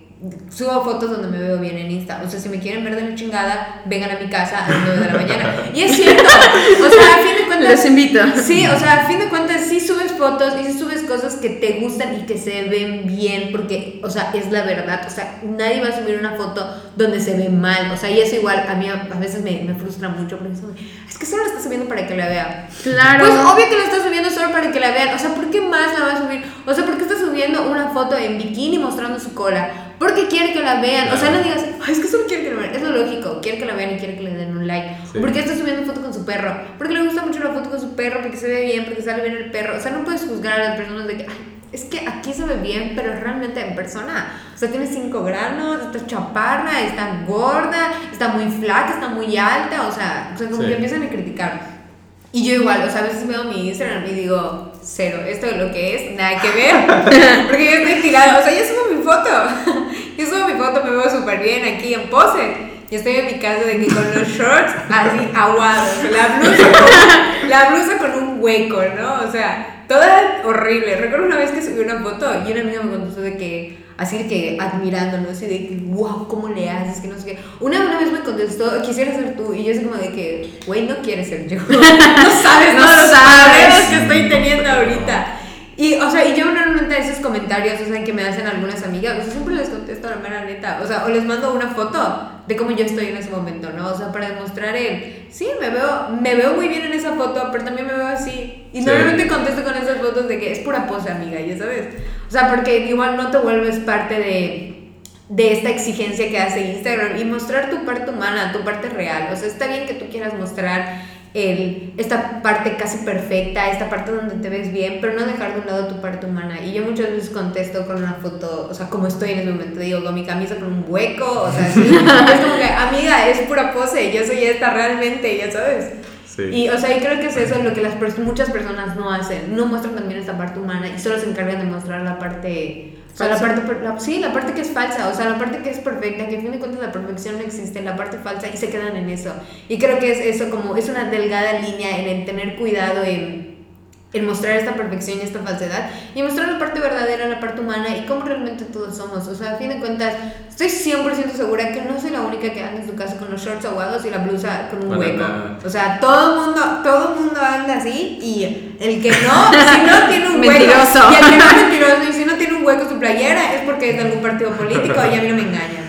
subo fotos donde me veo bien en Insta. O sea, si me quieren ver de la chingada, vengan a mi casa a las 9 de la mañana. Y es cierto. O sea, a fin de cuentas. Los invito. Sí, o sea, a fin de cuentas, sí subes fotos y sí subes cosas que te gustan y que se ven bien, porque, o sea, es la verdad. O sea, nadie va a subir una foto donde se ve mal. O sea, y eso igual a mí a, veces me, me, frustra mucho porque es que solo la estás subiendo para que la vean. Claro. Pues obvio que la estás subiendo solo para que la vean. O sea, ¿por qué más la vas a subir? O sea, ¿por qué estás subiendo una foto en bikini mostrando su cola? Porque quiere que la vean. O sea, no digas, es que solo quiere que la vean. Es lo lógico. Quiere que la vean y quiere que le den un like. Sí. Porque está subiendo foto con su perro. Porque le gusta mucho la foto con su perro. Porque se ve bien. Porque sale bien el perro. O sea, no puedes juzgar a las personas de que, es que aquí se ve bien, pero realmente en persona. O sea, tiene 5 granos, está chaparra, está gorda, está muy flaca, está muy alta. O sea, o sea como que empiezan a criticar. Y yo igual, o sea, a veces veo mi Instagram y digo, cero, esto es lo que es, nada que ver. Porque yo estoy tirada, o sea, yo subo mi foto. yo subo mi foto, me veo súper bien aquí en pose. y estoy en mi casa de que con los shorts así aguados, la blusa con, la blusa con un hueco, ¿no? O sea, toda horrible. Recuerdo una vez que subí una foto y una amiga me contestó de que así de que admirándolo, así de que, wow, ¿cómo le haces? Que no sé qué. Una, una vez me contestó, quisiera ser tú, y yo así como de que, güey, no quieres ser yo. no sabes, no, no sabes que estoy teniendo ahorita. Y, o sea, y yo normalmente esos comentarios, o sea, que me hacen algunas amigas, o sea, siempre les contesto la mera neta, o sea, o les mando una foto de cómo yo estoy en ese momento, ¿no? O sea, para demostrar el, sí, me veo, me veo muy bien en esa foto, pero también me veo así. Y normalmente contesto con esas fotos de que es pura pose, amiga, ya sabes. O sea, porque igual no te vuelves parte de, de esta exigencia que hace Instagram y mostrar tu parte humana, tu parte real. O sea, está bien que tú quieras mostrar el, esta parte casi perfecta, esta parte donde te ves bien, pero no dejar de un lado tu parte humana. Y yo muchas veces contesto con una foto, o sea, como estoy en ese momento, digo, con mi camisa con un hueco, o sea, es como que, amiga, es pura pose, yo soy esta realmente, ya sabes. Y, o sea, y creo que es eso lo que las muchas personas no hacen, no muestran también esta parte humana y solo se encargan de mostrar la parte sea, la parte, sí, la parte que es falsa, o sea, la parte que es perfecta, que a fin de cuentas la perfección no existe, la parte falsa y se quedan en eso. Y creo que es eso como, es una delgada línea en el tener cuidado en en mostrar esta perfección y esta falsedad y mostrar la parte verdadera, la parte humana y cómo realmente todos somos. O sea, a fin de cuentas, estoy 100% segura que no soy la única que anda en su casa con los shorts aguados y la blusa con un hueco. O sea, todo el mundo, todo mundo anda así y el que no, si no tiene un hueco, y el que no es mentiroso y si no tiene un hueco en su playera es porque es de algún partido político y a mí no me engañan.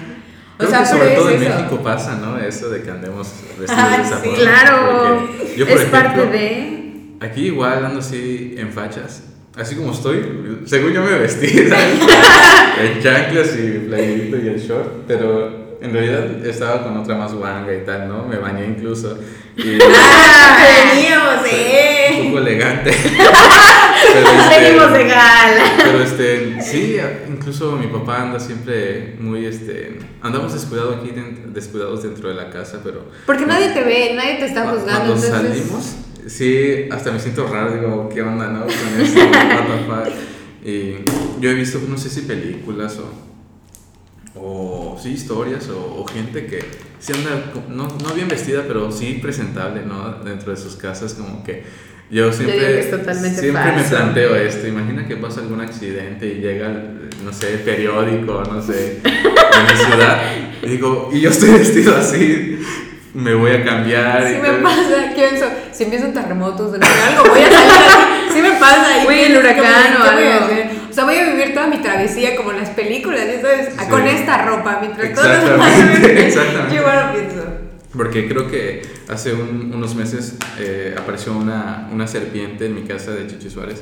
O sea, sobre todo en México pasa, ¿no? Eso de que andemos vestidos de esa forma. Claro, es parte de Aquí igual ando así en fachas. Así como estoy, según yo me vestí, en chanclas y playerito y el short, pero en realidad estaba con otra más guanga y tal, ¿no? Me bañé incluso. Y, ¡Ah! Veníamos, eh. Un poco elegante. pero este, Venimos de gala. Pero este, sí, incluso mi papá anda siempre muy, este, andamos descuidados aquí, descuidados dentro de la casa, pero... Porque nadie te ve, nadie te está juzgando. Cuando salimos sí, hasta me siento raro, digo, ¿qué onda, no? Con esto, Y yo he visto, no sé si películas o, o sí, historias o, o gente que sí anda, no, no, bien vestida, pero sí presentable, ¿no? Dentro de sus casas, como que yo siempre, siempre me planteo esto. Imagina que pasa algún accidente y llega, no sé, periódico, no sé, en mi ciudad. Y digo, y yo estoy vestido así me voy a cambiar. Sí me pasa, pienso, si empieza un terremoto, o algo, voy a salir. sí me pasa. Voy el huracán o algo. O sea, voy a vivir toda mi travesía como en las películas, ¿sabes? Con esta ropa, mientras todos los Exactamente. Yo igual pienso. Porque creo que hace unos meses eh, apareció una, una serpiente en mi casa de Chichi Suárez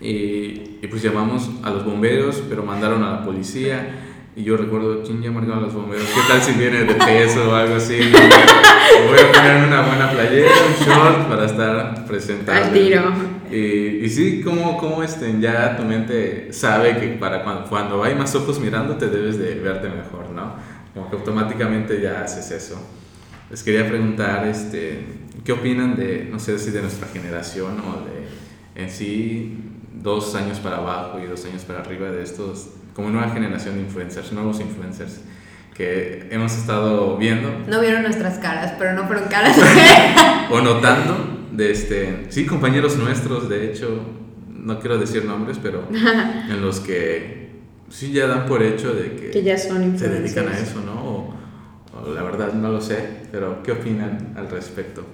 y, y pues llamamos a los bomberos, pero mandaron a la policía y yo recuerdo, ¿quién ya marcaba los bomberos? ¿Qué tal si viene de peso o algo así? voy a poner una buena playera, un short para estar presentable. Al tiro. Y, y sí, como, como este, ya tu mente sabe que para cuando, cuando hay más ojos mirándote debes de verte mejor, ¿no? Como que automáticamente ya haces eso. Les quería preguntar, este, ¿qué opinan de, no sé si de nuestra generación o de en sí dos años para abajo y dos años para arriba de estos como nueva generación de influencers, nuevos influencers que hemos estado viendo. No vieron nuestras caras, pero no fueron caras. o notando de este, sí, compañeros nuestros, de hecho, no quiero decir nombres, pero en los que sí ya dan por hecho de que, ya son se dedican a eso, ¿no? O, la verdad no lo sé, pero ¿qué opinan al respecto?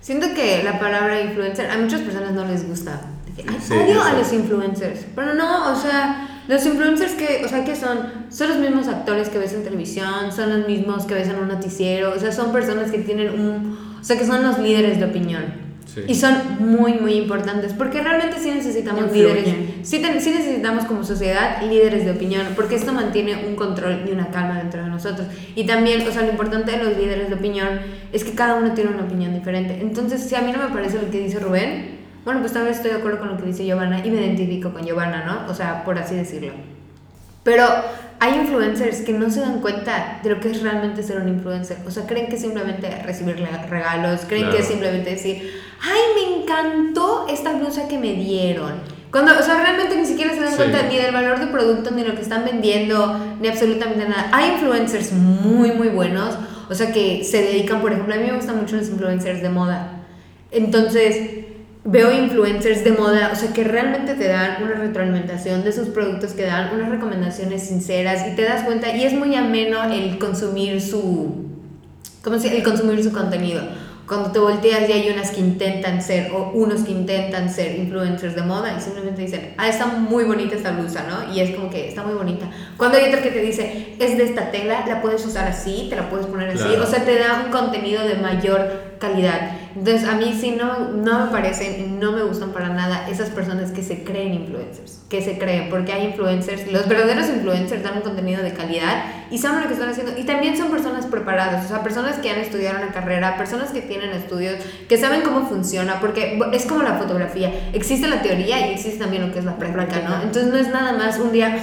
Siento que la palabra influencer a muchas personas no les gusta. odio a los influencers, pero no, o sea, los influencers que, o sea, ¿qué son? Son los mismos actores que ves en televisión, son los mismos que ves en un noticiero, o sea, son personas que tienen un, o sea, que son los líderes de opinión. Y son muy, muy importantes, porque realmente sí necesitamos líderes, sí, sí, necesitamos como sociedad líderes de opinión, porque esto mantiene un control y una calma dentro de nosotros. Y también, o sea, lo importante de los líderes de opinión es que cada uno tiene una opinión diferente. Entonces, si a mí no me parece lo que dice Rubén, bueno, pues tal vez estoy de acuerdo con lo que dice Giovanna y me identifico con Giovanna, ¿no? O sea, por así decirlo. Pero hay influencers que no se dan cuenta de lo que es realmente ser un influencer. O sea, creen que simplemente recibir regalos, creen que simplemente decir, ay, me encantó esta blusa que me dieron. Cuando, o sea, realmente ni siquiera se dan cuenta ni del valor del producto, ni lo que están vendiendo, ni absolutamente nada. Hay influencers muy, muy buenos, o sea, que se dedican, por ejemplo, a mí me gustan mucho los influencers de moda. Entonces, veo influencers de moda, o sea, que realmente te dan una retroalimentación de sus productos, que dan unas recomendaciones sinceras y te das cuenta, y es muy ameno el consumir su, ¿cómo se El consumir su contenido cuando te volteas y hay unas que intentan ser, o unos que intentan ser influencers de moda y simplemente dicen, ah, está muy bonita esta blusa, ¿no? Y es como que está muy bonita. Cuando hay otro que te dice, es de esta tela, la puedes usar así, te la puedes poner así, o sea, te da un contenido de mayor calidad. Entonces, a mí sí no, no me parecen, no me gustan para nada esas personas que se creen influencers, que se creen, porque hay influencers, los verdaderos influencers dan un contenido de calidad y saben lo que están haciendo. Y también son personas preparadas, o sea, personas que han estudiado una carrera, personas que tienen estudios, que saben cómo funciona, porque es como la fotografía, existe la teoría y existe también lo que es la práctica, ¿no? Entonces, no es nada más un día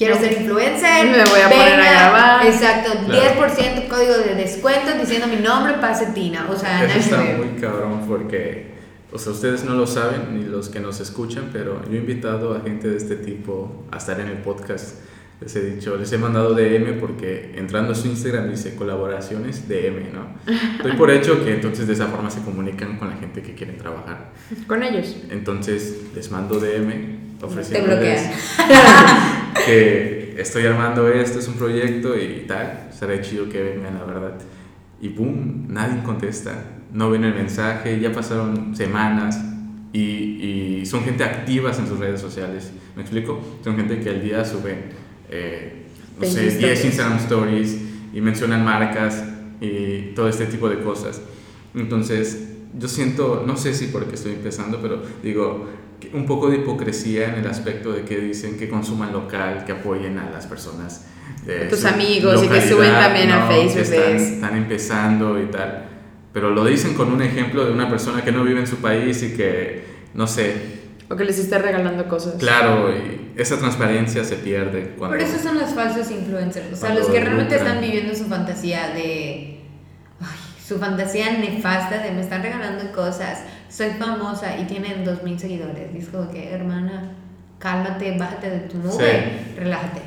quiero ser influencer. Me voy a poner a grabar. Exacto, 10% código de descuento diciendo mi nombre, pase Tina. O sea, Eso está muy cabrón porque, o sea, ustedes no lo saben ni los que nos escuchan, pero yo he invitado a gente de este tipo a estar en el podcast. Les he dicho, les he mandado DM porque entrando a su Instagram dice colaboraciones DM, ¿no? Estoy por hecho que entonces de esa forma se comunican con la gente que quieren trabajar. Con ellos. Entonces les mando DM ofreciéndoles que estoy armando esto, es un proyecto y tal, será chido que vengan, la verdad. Y boom, nadie contesta, no ven el mensaje, ya pasaron semanas y, y son gente activas en sus redes sociales, ¿me explico? Son gente que al día suben, eh, no sé, 10 Instagram Stories y mencionan marcas y todo este tipo de cosas. Entonces, yo siento, no sé si porque estoy empezando, pero digo, un poco de hipocresía en el aspecto de que dicen que consuman local, que apoyen a las personas. De tus amigos y que suben también a Facebook. están, empezando y tal. Pero lo dicen con un ejemplo de una persona que no vive en su país y que, no sé. O que les esté regalando cosas. Claro, y esa transparencia se pierde. Cuando, Por eso son los falsos influencers. O sea, los que realmente están viviendo su fantasía de. Su fantasía nefasta de me están regalando cosas soy famosa y tienen 2.000 seguidores. Como que, hermana, cálmate, bájate de tu nube, relájate.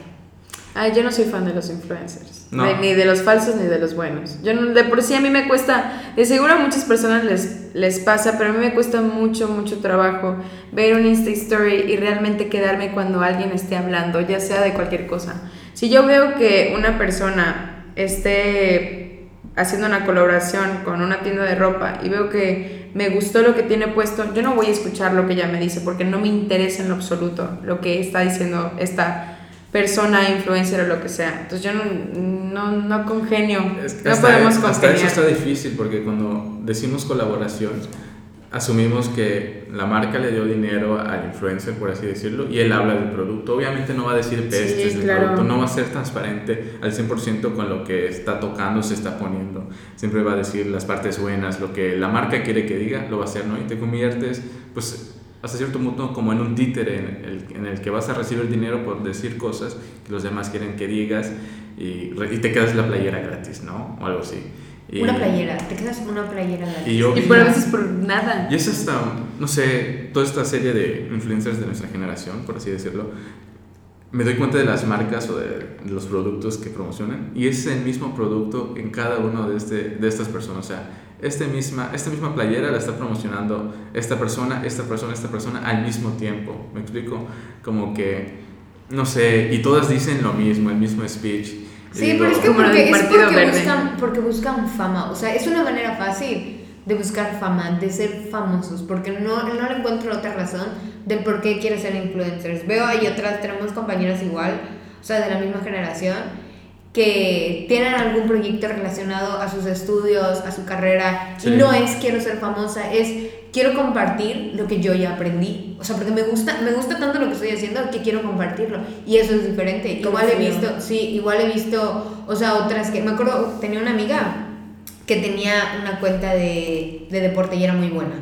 Ay, yo no soy fan de los influencers. ni de los falsos ni de los buenos. Yo de por sí a mí me cuesta, de seguro a muchas personas les, les pasa, pero a mí me cuesta mucho, mucho trabajo ver un Insta Story y realmente quedarme cuando alguien esté hablando, ya sea de cualquier cosa. Si yo veo que una persona esté haciendo una colaboración con una tienda de ropa y veo que me gustó lo que tiene puesto, yo no voy a escuchar lo que ella me dice porque no me interesa en lo absoluto lo que está diciendo esta persona, influencer o lo que sea. Entonces yo no, no, no congenio, no podemos congeniar. Hasta eso está difícil porque cuando decimos colaboración, asumimos que la marca le dio dinero al influencer, por así decirlo, y él habla del producto. Obviamente no va a decir pestes del producto, no va a ser transparente al 100% con lo que está tocando, se está poniendo. Siempre va a decir las partes buenas, lo que la marca quiere que diga, lo va a hacer, ¿no? Y te conviertes, pues, hasta cierto punto como en un títere en el, en el que vas a recibir dinero por decir cosas que los demás quieren que digas y, y te quedas la playera gratis, ¿no? O algo así una playera, te quedas con una playera. Y, yo, y por a veces por nada. Y es hasta, no sé, toda esta serie de influencers de nuestra generación, por así decirlo, me doy cuenta de las marcas o de los productos que promocionan y es el mismo producto en cada uno de, este, de estas personas. O sea, este misma, esta misma playera la está promocionando esta persona, esta persona, esta persona al mismo tiempo. ¿Me explico? Como que, no sé, y todas dicen lo mismo, el mismo speech. Sí, pero es que porque, es porque, buscan, porque buscan fama. O sea, es una manera fácil de buscar fama, de ser famosos, porque no, no le encuentro otra razón del por qué quiere ser influencers. Veo ahí otras, tenemos compañeras igual, o sea, de la misma generación, que tienen algún proyecto relacionado a sus estudios, a su carrera, y no es quiero ser famosa, es quiero compartir lo que yo ya aprendí. O sea, porque me gusta, me gusta tanto lo que estoy haciendo que quiero compartirlo. Y eso es diferente. Igual he visto, sí, igual he visto, o sea, otras que, me acuerdo, tenía una amiga que tenía una cuenta de, de deporte y era muy buena.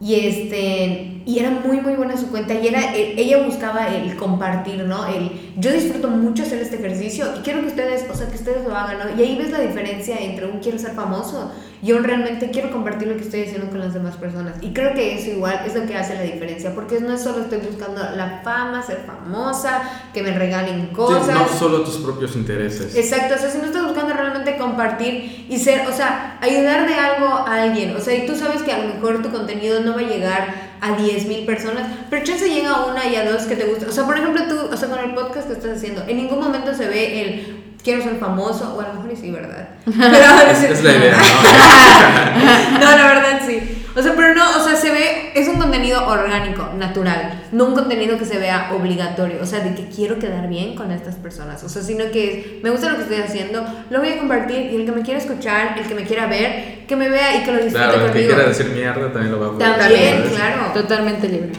Y este, y era muy muy buena su cuenta y era ella buscaba el compartir, ¿no? El yo disfruto mucho hacer este ejercicio y quiero que ustedes, o sea, que ustedes lo hagan, ¿no? Y ahí ves la diferencia entre un quiero ser famoso yo realmente quiero compartir lo que estoy haciendo con las demás personas. Y creo que eso igual es lo que hace la diferencia, porque no es solo estoy buscando la fama, ser famosa, que me regalen cosas. no solo tus propios intereses. Exacto, o sea, si no estoy buscando realmente compartir y ser, o sea, ayudar de algo a alguien, o sea, y tú sabes que a lo mejor tu contenido no va a llegar a 10.000 personas, pero chance llega a una y a dos que te gusta. O sea, por ejemplo, tú, o sea, con el podcast que estás haciendo, en ningún momento se ve el quiero ser famoso, o a lo mejor sí, ¿verdad? Pero, es, es la idea, ¿no? no, la verdad sí. O sea, pero no, o sea, se ve, es un contenido orgánico, natural, no un contenido que se vea obligatorio, o sea, de que quiero quedar bien con estas personas, o sea, sino que me gusta lo que estoy haciendo, lo voy a compartir y el que me quiera escuchar, el que me quiera ver, que me vea y que lo disfrute claro, conmigo. el que quiera decir mierda también lo va a poder También, claro. Totalmente libre.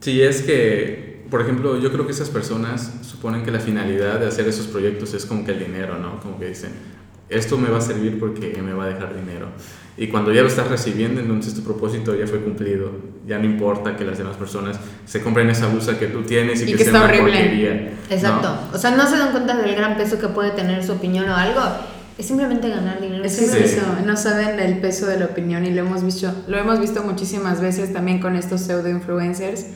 Sí, es que, por ejemplo, yo creo que esas personas suponen que la finalidad de hacer esos proyectos es como que el dinero, ¿no? Como que dicen, esto me va a servir porque me va a dejar dinero. Y cuando ya lo estás recibiendo, entonces tu propósito ya fue cumplido. Ya no importa que las demás personas se compren esa blusa que tú tienes y, que, sea una porquería. Exacto. O sea, no se dan cuenta del gran peso que puede tener su opinión o algo. Es simplemente ganar dinero. Es eso, no saben el peso de la opinión y lo hemos visto, lo hemos visto muchísimas veces también con estos pseudo influencers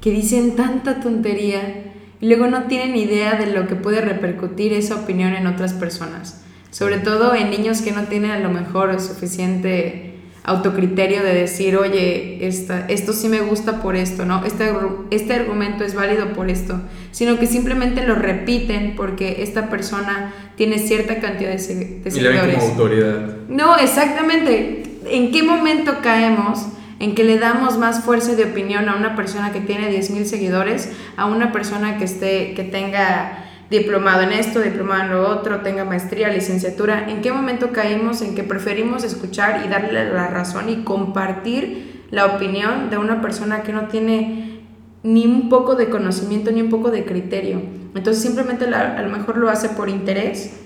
que dicen tanta tontería y luego no tienen idea de lo que puede repercutir esa opinión en otras personas sobre todo en niños que no tienen a lo mejor suficiente autocriterio de decir, oye, esta, esto sí me gusta por esto, ¿no? Este, este argumento es válido por esto, sino que simplemente lo repiten porque esta persona tiene cierta cantidad de, seguidores. Y le como autoridad. No, exactamente. ¿En qué momento caemos en que le damos más fuerza de opinión a una persona que tiene 10.000 seguidores a una persona que, esté, que tenga diplomado en esto, diplomado en lo otro, tenga maestría, licenciatura, ¿en qué momento caímos en que preferimos escuchar y darle la razón y compartir la opinión de una persona que no tiene ni un poco de conocimiento ni un poco de criterio? Entonces simplemente a lo mejor lo hace por interés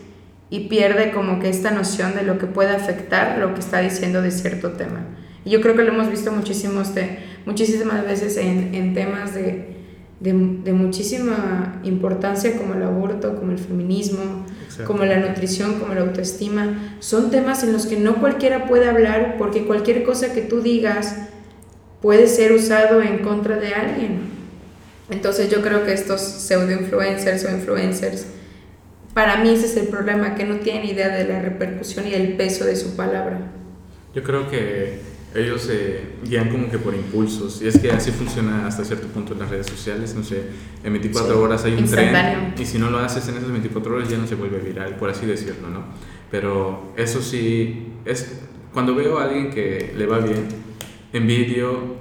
y pierde como que esta noción de lo que puede afectar lo que está diciendo de cierto tema. Y yo creo que lo hemos visto muchísimos de, muchísimas veces en, en temas de de, muchísima importancia como el aborto, como el feminismo, como la nutrición, como la autoestima. Son temas en los que no cualquiera puede hablar porque cualquier cosa que tú digas puede ser usado en contra de alguien. Entonces yo creo que estos pseudo influencers o influencers, para mí ese es el problema, que no tienen idea de la repercusión y el peso de su palabra. Yo creo que ellos se guían como que por impulsos. Y es que así funciona hasta cierto punto en las redes sociales. No sé, en 24 horas hay un tren y si no lo haces en esas 24 horas ya no se vuelve viral, por así decirlo, ¿no? Pero eso sí, es cuando veo a alguien que le va bien, envidio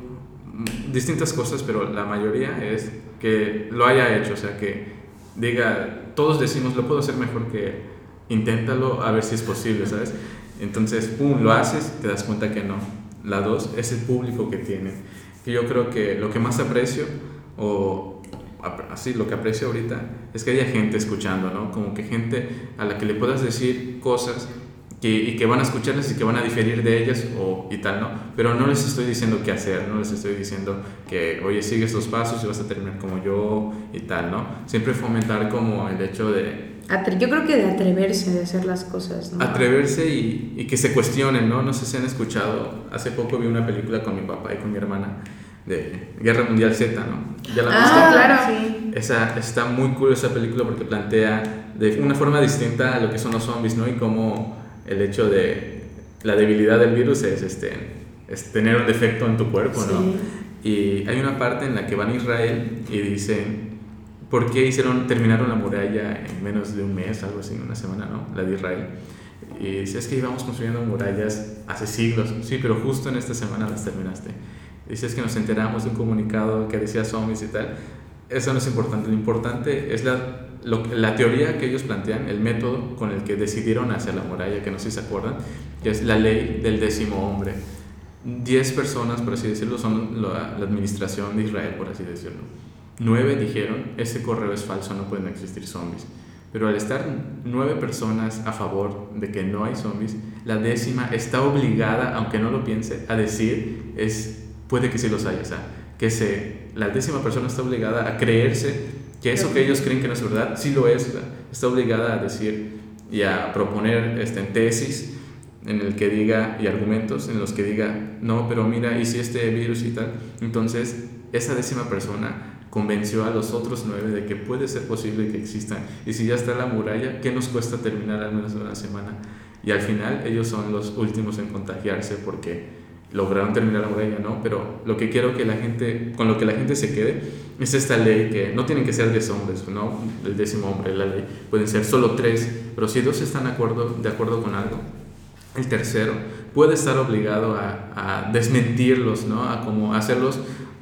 distintas cosas, pero la mayoría es que lo haya hecho, o sea, que diga, todos decimos, lo puedo hacer mejor que inténtalo a ver si es posible, ¿sabes? Entonces, pum, lo haces, te das cuenta que no la dos es el público que tienen. Que yo creo que lo que más aprecio, o así lo que aprecio ahorita, es que haya gente escuchando, ¿no? Como que gente a la que le puedas decir cosas que, y que van a escucharlas y que van a diferir de ellas o, y tal, ¿no? Pero no les estoy diciendo qué hacer, no les estoy diciendo que, oye, sigue estos pasos y vas a terminar como yo y tal, ¿no? Siempre fomentar como el hecho de yo creo que de atreverse, de hacer las cosas. ¿no? Atreverse y, y, que se cuestionen, ¿no? No sé si han escuchado. Hace poco vi una película con mi papá y con mi hermana de Guerra Mundial Z, ¿no? ¿Ya la ah, claro. Sí. Esa, está muy cool esa película porque plantea de una forma distinta a lo que son los zombies, ¿no? Y cómo el hecho de la debilidad del virus es, este, es tener un defecto en tu cuerpo, ¿no? Y hay una parte en la que van a Israel y dicen ¿Por qué hicieron, terminaron la muralla en menos de un mes, algo así, una semana, ¿no? La de Israel. Y dice, es que íbamos construyendo murallas hace siglos. Sí, pero justo en esta semana las terminaste. Dice, es que nos enteramos de un comunicado que decía zombies y tal. Eso no es importante. Lo importante es la, la teoría que ellos plantean, el método con el que decidieron hacer la muralla, que no sé si se acuerdan, que es la ley del décimo hombre. Diez personas, por así decirlo, son la, la administración de Israel, por así decirlo Nueve dijeron, ese correo es falso, no pueden existir zombies. Pero al estar nueve personas a favor de que no hay zombies, la décima está obligada, aunque no lo piense, a decir, es, puede que sí los haya. O sea, que se, la décima persona está obligada a creerse que eso que ellos creen que no es verdad, sí lo es. Está obligada a decir y a proponer este, en tesis en el que diga, y argumentos en los que diga, no, pero mira, y si este virus y tal, entonces esa décima persona convenció a los otros nueve de que puede ser posible que existan. Y si ya está la muralla, ¿qué nos cuesta terminar al menos una semana? Y al final ellos son los últimos en contagiarse porque lograron terminar la muralla, ¿no? Pero lo que quiero que la gente, con lo que la gente se quede, es esta ley que no tienen que ser 10 hombres, ¿no? El décimo hombre, la ley. Pueden ser solo tres, pero si dos están de acuerdo, con algo, el tercero puede estar obligado a, a desmentirlos, ¿no? A como hacerlos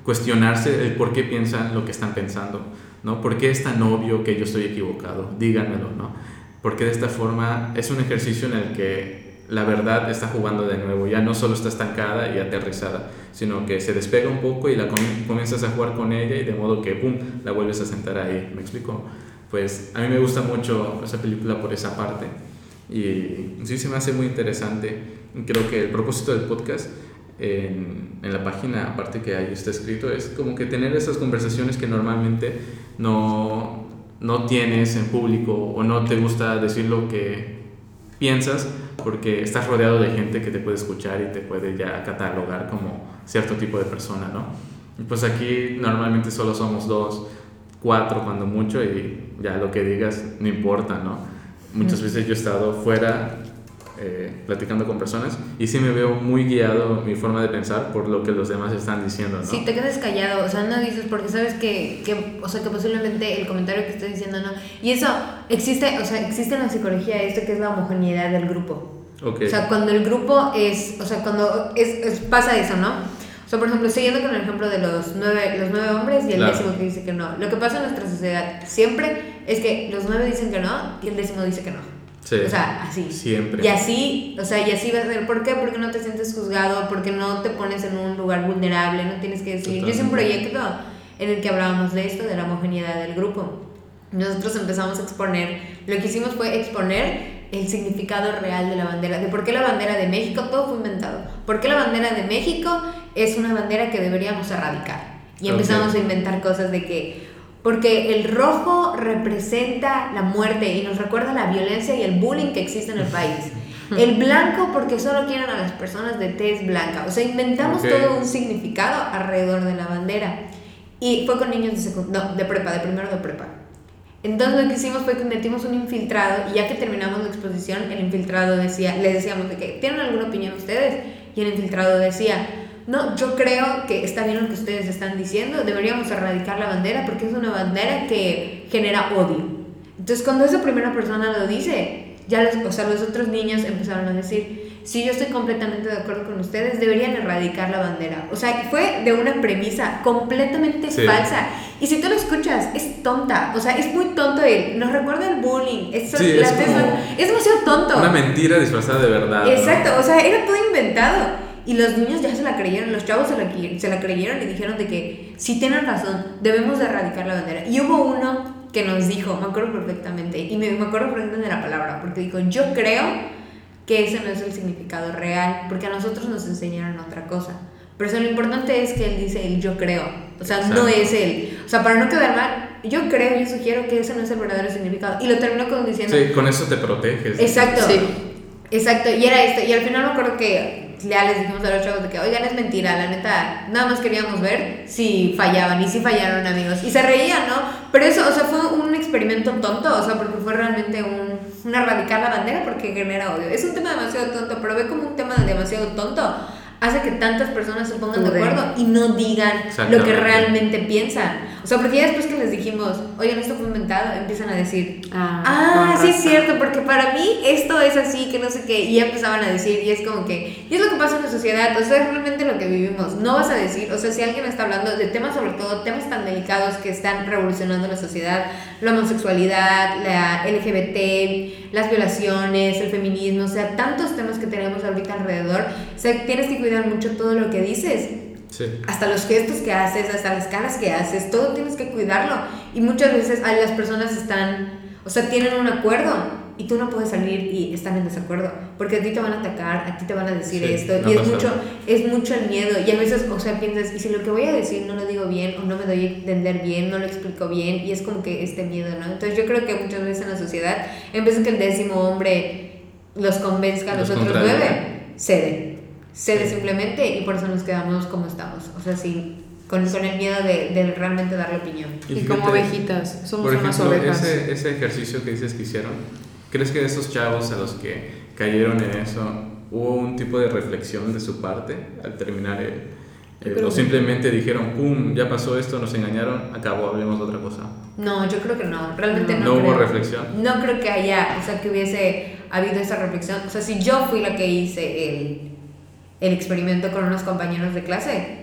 cuestionarse el por qué piensan lo que están pensando, ¿no? ¿Por qué es tan obvio que yo estoy equivocado? Díganmelo, ¿no? Porque de esta forma es un ejercicio en el que la verdad está jugando de nuevo, ya no solo está estancada y aterrizada, sino que se despega un poco y la comienzas a jugar con ella y de modo que, ¡pum!, la vuelves a sentar ahí, ¿me explico? Pues a mí me gusta mucho esa película por esa parte y sí se me hace muy interesante. Creo que el propósito del podcast en, en, la página, aparte que ahí está escrito, es como que tener esas conversaciones que normalmente no, no tienes en público o no te gusta decir lo que piensas porque estás rodeado de gente que te puede escuchar y te puede ya catalogar como cierto tipo de persona, ¿no? Y pues aquí normalmente solo somos dos, cuatro cuando mucho y ya lo que digas no importa, ¿no? Muchas veces yo he estado fuera eh, platicando con personas y sí me veo muy guiado mi forma de pensar por lo que los demás están diciendo, ¿no? Sí, te quedas callado, o sea, no dices porque sabes que, que, o sea, que posiblemente el comentario que estás diciendo no. Y eso existe, o sea, existe en la psicología esto que es la homogeneidad del grupo. Okay. O sea, cuando el grupo es, o sea, cuando es, pasa eso, ¿no? O sea, por ejemplo, siguiendo con el ejemplo de los nueve, los nueve hombres y el décimo que dice que no. Lo que pasa en nuestra sociedad siempre es que los nueve dicen que no y el décimo dice que no. O sea, así. Siempre. Y así, o sea, y así va a ser. ¿Por qué? Porque no te sientes juzgado, porque no te pones en un lugar vulnerable, no tienes que decir. Yo hice un proyecto en el que hablábamos de esto, de la homogeneidad del grupo. Nosotros empezamos a exponer, lo que hicimos fue exponer el significado real de la bandera, de por qué la bandera de México, todo fue inventado. ¿Por qué la bandera de México es una bandera que deberíamos erradicar? Y empezamos a inventar cosas de que porque el rojo representa la muerte y nos recuerda la violencia y el bullying que existe en el país. El blanco porque solo quieren a las personas de tez blanca. O sea, inventamos todo un significado alrededor de la bandera. Y fue con niños de, no, de prepa, de primero de prepa. Entonces lo que hicimos fue que metimos un infiltrado y ya que terminamos la exposición, el infiltrado decía, le decíamos de que, ¿tienen alguna opinión ustedes? Y el infiltrado decía, no, yo creo que está bien lo que ustedes están diciendo, deberíamos erradicar la bandera porque es una bandera que genera odio. Entonces cuando esa primera persona lo dice, ya los, o sea, los otros niños empezaron a decir, sí, yo estoy completamente de acuerdo con ustedes, deberían erradicar la bandera. O sea, fue de una premisa completamente falsa. Y si tú lo escuchas, es tonta. O sea, es muy tonto él. Nos recuerda el bullying. Es, sí, es, es, demasiado tonto. Una mentira disfrazada de verdad. Exacto. O sea, era todo inventado. Y los niños ya se la creyeron, los chavos se la, se la creyeron y dijeron de que si tienen razón, debemos de erradicar la bandera. Y hubo uno que nos dijo, me acuerdo perfectamente, y me, me acuerdo perfectamente de la palabra, porque dijo, yo creo que ese no es el significado real, porque a nosotros nos enseñaron otra cosa. Pero eso, lo importante es que él dice el yo creo, o sea, no es él. O sea, para no quedar mal, yo creo y sugiero que ese no es el verdadero significado. Y lo terminó con diciendo... Sí, con eso te proteges. Exacto. Sí. Exacto, y era esto. Y al final me acuerdo que ya les dijimos a los chavos de que, oigan, es mentira, la neta, nada más queríamos ver si fallaban y si fallaron, amigos. Y se reían, ¿no? Pero eso, o sea, fue un experimento tonto, o sea, porque fue realmente un, una radical la bandera porque genera odio. Es un tema demasiado tonto, pero ve como un tema demasiado tonto hace que tantas personas se pongan de acuerdo y no digan lo que realmente piensan. O sea, porque ya después que les dijimos, oigan, esto fue inventado, empiezan a decir, ah, ah sí es cierto, porque para mí esto es así, que no sé qué, y ya empezaban a decir, y es como que, y es lo que pasa en la sociedad, o sea, es realmente lo que vivimos. No vas a decir, o sea, si alguien está hablando de temas, sobre todo temas tan delicados que están revolucionando la sociedad, la homosexualidad, la LGBT, las violaciones, el feminismo, o sea, tantos temas que tenemos ahorita alrededor, o sea, tienes que cuidar mucho todo lo que dices. Hasta los gestos que haces, hasta las caras que haces, todo tienes que cuidarlo. Y muchas veces las personas están, o sea, tienen un acuerdo y tú no puedes salir y están en desacuerdo, porque a ti te van a atacar, a ti te van a decir esto, y es mucho, es mucho el miedo, y a veces, o sea, piensas, y si lo que voy a decir no lo digo bien, o no me doy a entender bien, no lo explico bien, y es como que este miedo, ¿no? Entonces yo creo que muchas veces en la sociedad, en vez de que el décimo hombre los convenzca a los, otros nueve, cede. Cede simplemente y por eso nos quedamos como estamos. O sea, sí, con, con el miedo de, de, realmente darle opinión. Y, como ovejitas, somos por ejemplo, unas ovejas. Ese, ese ejercicio que dices que hicieron, ¿crees que de esos chavos a los que cayeron en eso hubo un tipo de reflexión de su parte al terminar el, o simplemente dijeron, pum, ya pasó esto, nos engañaron, acabó, hablemos de otra cosa. No, yo creo que no, realmente no. No, hubo reflexión. No creo que haya, o sea, que hubiese habido esa reflexión. O sea, si yo fui la que hice el, el experimento con unos compañeros de clase,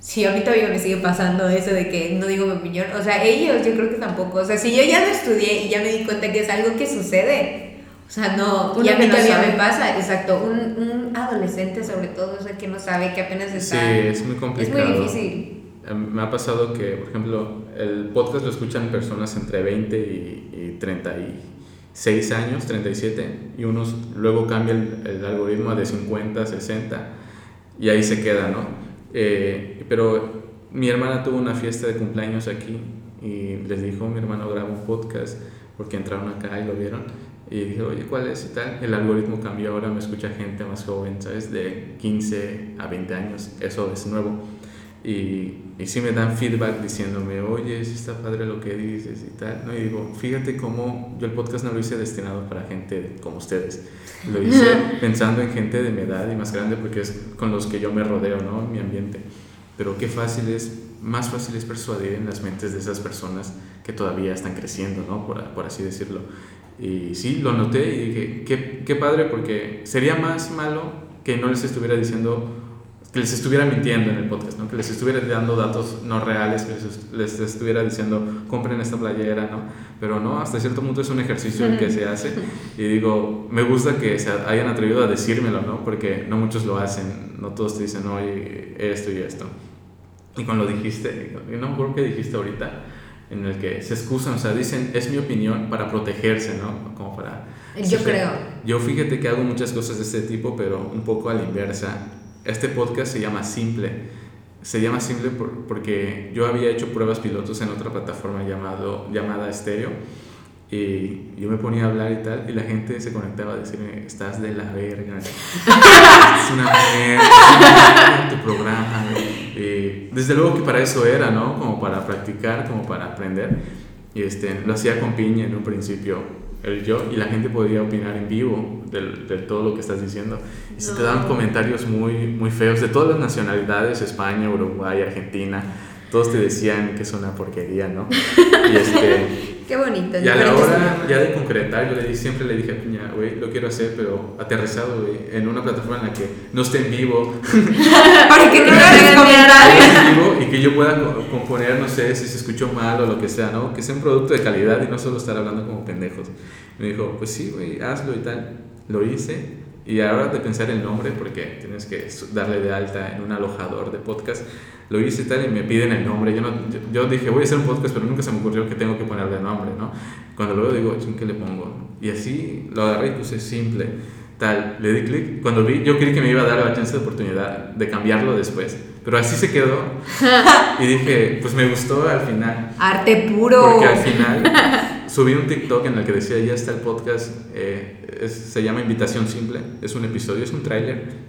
si a mí todavía me sigue pasando eso de que no digo mi opinión, o sea, ellos yo creo que tampoco, o sea, si yo ya lo estudié y ya me di cuenta que es algo que sucede, o sea, no, y a mí todavía me pasa, exacto, un, un, adolescente sobre todo, o sea, que no sabe, que apenas está... Sí, es muy complicado. Es muy difícil. Me ha pasado que, por ejemplo, el podcast lo escuchan personas entre 20 y, y 36 años, 37, y unos luego cambia el, el, algoritmo a de 50, 60, y ahí se queda, ¿no? Eh, pero mi hermana tuvo una fiesta de cumpleaños aquí y les dijo, mi hermano graba un podcast porque entraron acá y lo vieron y dije, oye, ¿cuál es? Y tal. El algoritmo cambió, ahora me escucha gente más joven, ¿sabes? De 15 a 20 años, eso es nuevo. Y, y sí me dan feedback diciéndome, oye, sí está padre lo que dices y tal. ¿no? Y digo, fíjate cómo yo el podcast no lo hice destinado para gente como ustedes. Lo hice pensando en gente de mi edad y más grande porque es con los que yo me rodeo, ¿no? Mi ambiente. Pero qué fácil es, más fácil es persuadir en las mentes de esas personas que todavía están creciendo, ¿no? Por, por así decirlo. Y sí, lo noté y dije, qué, qué padre, porque sería más malo que no les estuviera diciendo, que les estuviera mintiendo en el podcast, ¿no? que les estuviera dando datos no reales, que les, les, estuviera diciendo, compren esta playera, ¿no? Pero no, hasta cierto punto es un ejercicio el que se hace. Y digo, me gusta que se hayan atrevido a decírmelo, ¿no? Porque no muchos lo hacen, no todos te dicen, oye, esto y esto. Y cuando lo dijiste, no acuerdo qué dijiste ahorita, en el que se excusan, o sea, dicen, es mi opinión para protegerse, ¿no? Como para... Yo creo. Yo fíjate que hago muchas cosas de este tipo, pero un poco a la inversa. Este podcast se llama Simple. Se llama Simple porque yo había hecho pruebas pilotos en otra plataforma llamado, llamada Stereo y yo me ponía a hablar y tal, y la gente se conectaba a decirme, estás de la verga, es una mierda, tu programa. Y desde luego que para eso era, ¿no? Como para practicar, como para aprender. Y este, lo hacía con piña en un principio, el yo, y la gente podía opinar en vivo de, de todo lo que estás diciendo. Y se te daban comentarios muy, muy feos de todas las nacionalidades, España, Uruguay, Argentina todos te decían que es una porquería, ¿no? Y este... Qué bonito. Y a la hora ya de concretar, yo le dije, siempre le dije a Piña, güey, lo quiero hacer, pero aterrizado, güey, en una plataforma en la que no esté en vivo. Para que no me en vivo y que yo pueda componer, no sé, si se escuchó mal o lo que sea, ¿no? Que sea un producto de calidad y no solo estar hablando como pendejos. Me dijo, pues sí, güey, hazlo y tal. Lo hice y ahora de pensar el nombre, porque tienes que darle de alta en un alojador de podcast, lo hice tal y me piden el nombre. Yo, no, yo, dije, voy a hacer un podcast, pero nunca se me ocurrió que tengo que ponerle nombre, ¿no? Cuando lo veo digo, ¿qué le pongo? Y así lo agarré y puse simple, tal. Le di clic. Cuando vi, yo creí que me iba a dar la chance de oportunidad de cambiarlo después. Pero así se quedó. Y dije, pues me gustó al final. Arte puro. Porque al final subí un TikTok en el que decía, ya está el podcast, eh, se llama Invitación Simple, es un episodio, es un tráiler.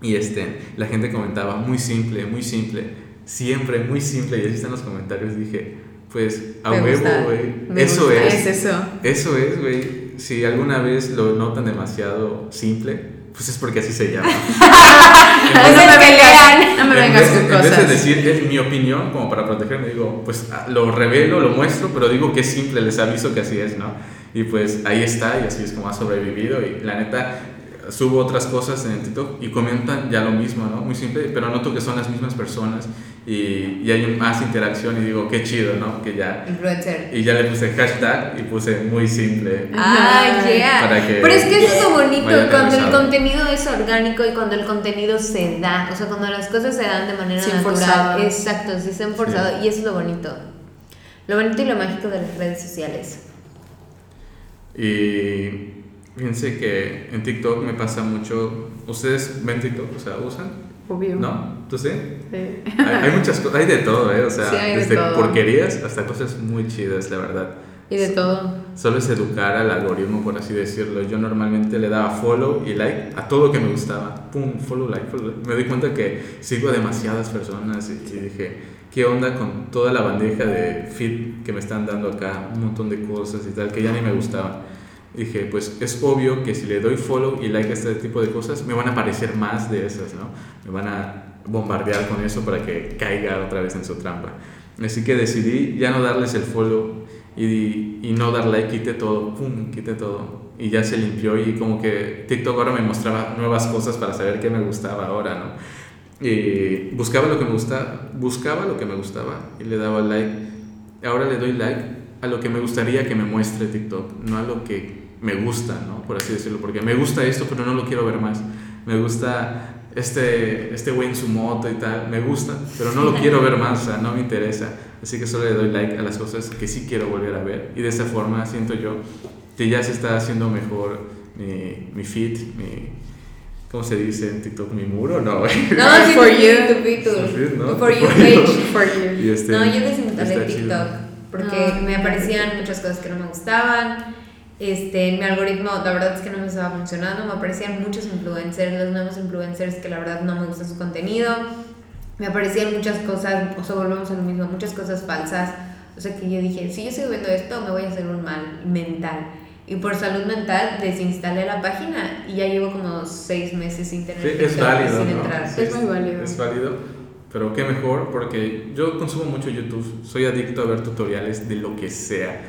Y este, la gente comentaba, muy simple, muy simple, siempre muy simple, y así están los comentarios, dije, pues a huevo, güey. Eso es. Es eso. Eso es, güey. Si alguna vez lo notan demasiado simple, pues es porque así se llama. no, me vengas, no me vengas con cosas. En vez de decir, es mi opinión, como para protegerme, digo, pues ah, lo revelo, lo muestro, pero digo que es simple, les aviso que así es, ¿no? Y pues ahí está, y así es como ha sobrevivido. Y la neta, subo otras cosas en el TikTok y comentan ya lo mismo, ¿no? Muy simple, pero noto que son las mismas personas y, y hay más interacción y digo, qué chido, ¿no? Que ya... Influencer. Y ya le puse hashtag y puse muy simple. Ah, yeah. Pero es que eso es lo bonito, cuando el contenido es orgánico y cuando el contenido se da, o sea, cuando las cosas se dan de manera natural. Forzado. Exacto, sí se han forzado y eso es lo bonito. Lo bonito y lo mágico de las redes sociales. Y Fíjense que en TikTok me pasa mucho. ¿Ustedes ven TikTok? O sea, ¿usan? Obvio. ¿No? ¿Tú sí? Sí. Hay, muchas cosas, hay de todo, ¿eh? O sea, desde porquerías hasta cosas muy chidas, la verdad. Y de todo. Solo es educar al algoritmo, por así decirlo. Yo normalmente le daba follow y like a todo lo que me gustaba. Pum, follow, like, follow. Like. Me di cuenta que sigo a demasiadas personas y, y dije, ¿qué onda con toda la bandeja de feed que me están dando acá? Un montón de cosas y tal, que ya ni me gustaban. Dije, pues es obvio que si le doy follow y like a este tipo de cosas, me van a aparecer más de esas, ¿no? Me van a bombardear con eso para que caiga otra vez en su trampa. Así que decidí ya no darles el follow y, y no dar like, quité todo, pum, quité todo. Y ya se limpió y como que TikTok ahora me mostraba nuevas cosas para saber qué me gustaba ahora, ¿no? Y buscaba lo que me gustaba, buscaba lo que me gustaba y le daba like. Ahora le doy like a lo que me gustaría que me muestre TikTok, no a lo que me gusta, ¿no? Por así decirlo, porque me gusta esto, pero no lo quiero ver más. Me gusta este, este güey en su moto y tal, me gusta, pero no lo quiero ver más, o sea, no me interesa. Así que solo le doy like a las cosas que sí quiero volver a ver. Y de esa forma siento yo que ya se está haciendo mejor mi, mi feed, mi, ¿cómo se dice en TikTok? ¿Mi muro? No, No, sí, for you, ¿no? For you page. For you. Y este, no, yo desinstalé TikTok chido. porque Ah, me aparecían muchas cosas que no me gustaban. Este, mi algoritmo, la verdad es que no me estaba funcionando. Me aparecían muchos influencers, los nuevos influencers que la verdad no me gusta su contenido. Me aparecían muchas cosas, o sea, volvemos a lo mismo, muchas cosas falsas. O sea, que yo dije, si yo sigo viendo esto, me voy a hacer un mal mental. Y por salud mental desinstalé la página y ya llevo como seis meses sin tener Sí, es válido, sin ¿no? entrar. Es muy válido. Es válido, pero qué mejor porque yo consumo mucho YouTube, soy adicto a ver tutoriales de lo que sea.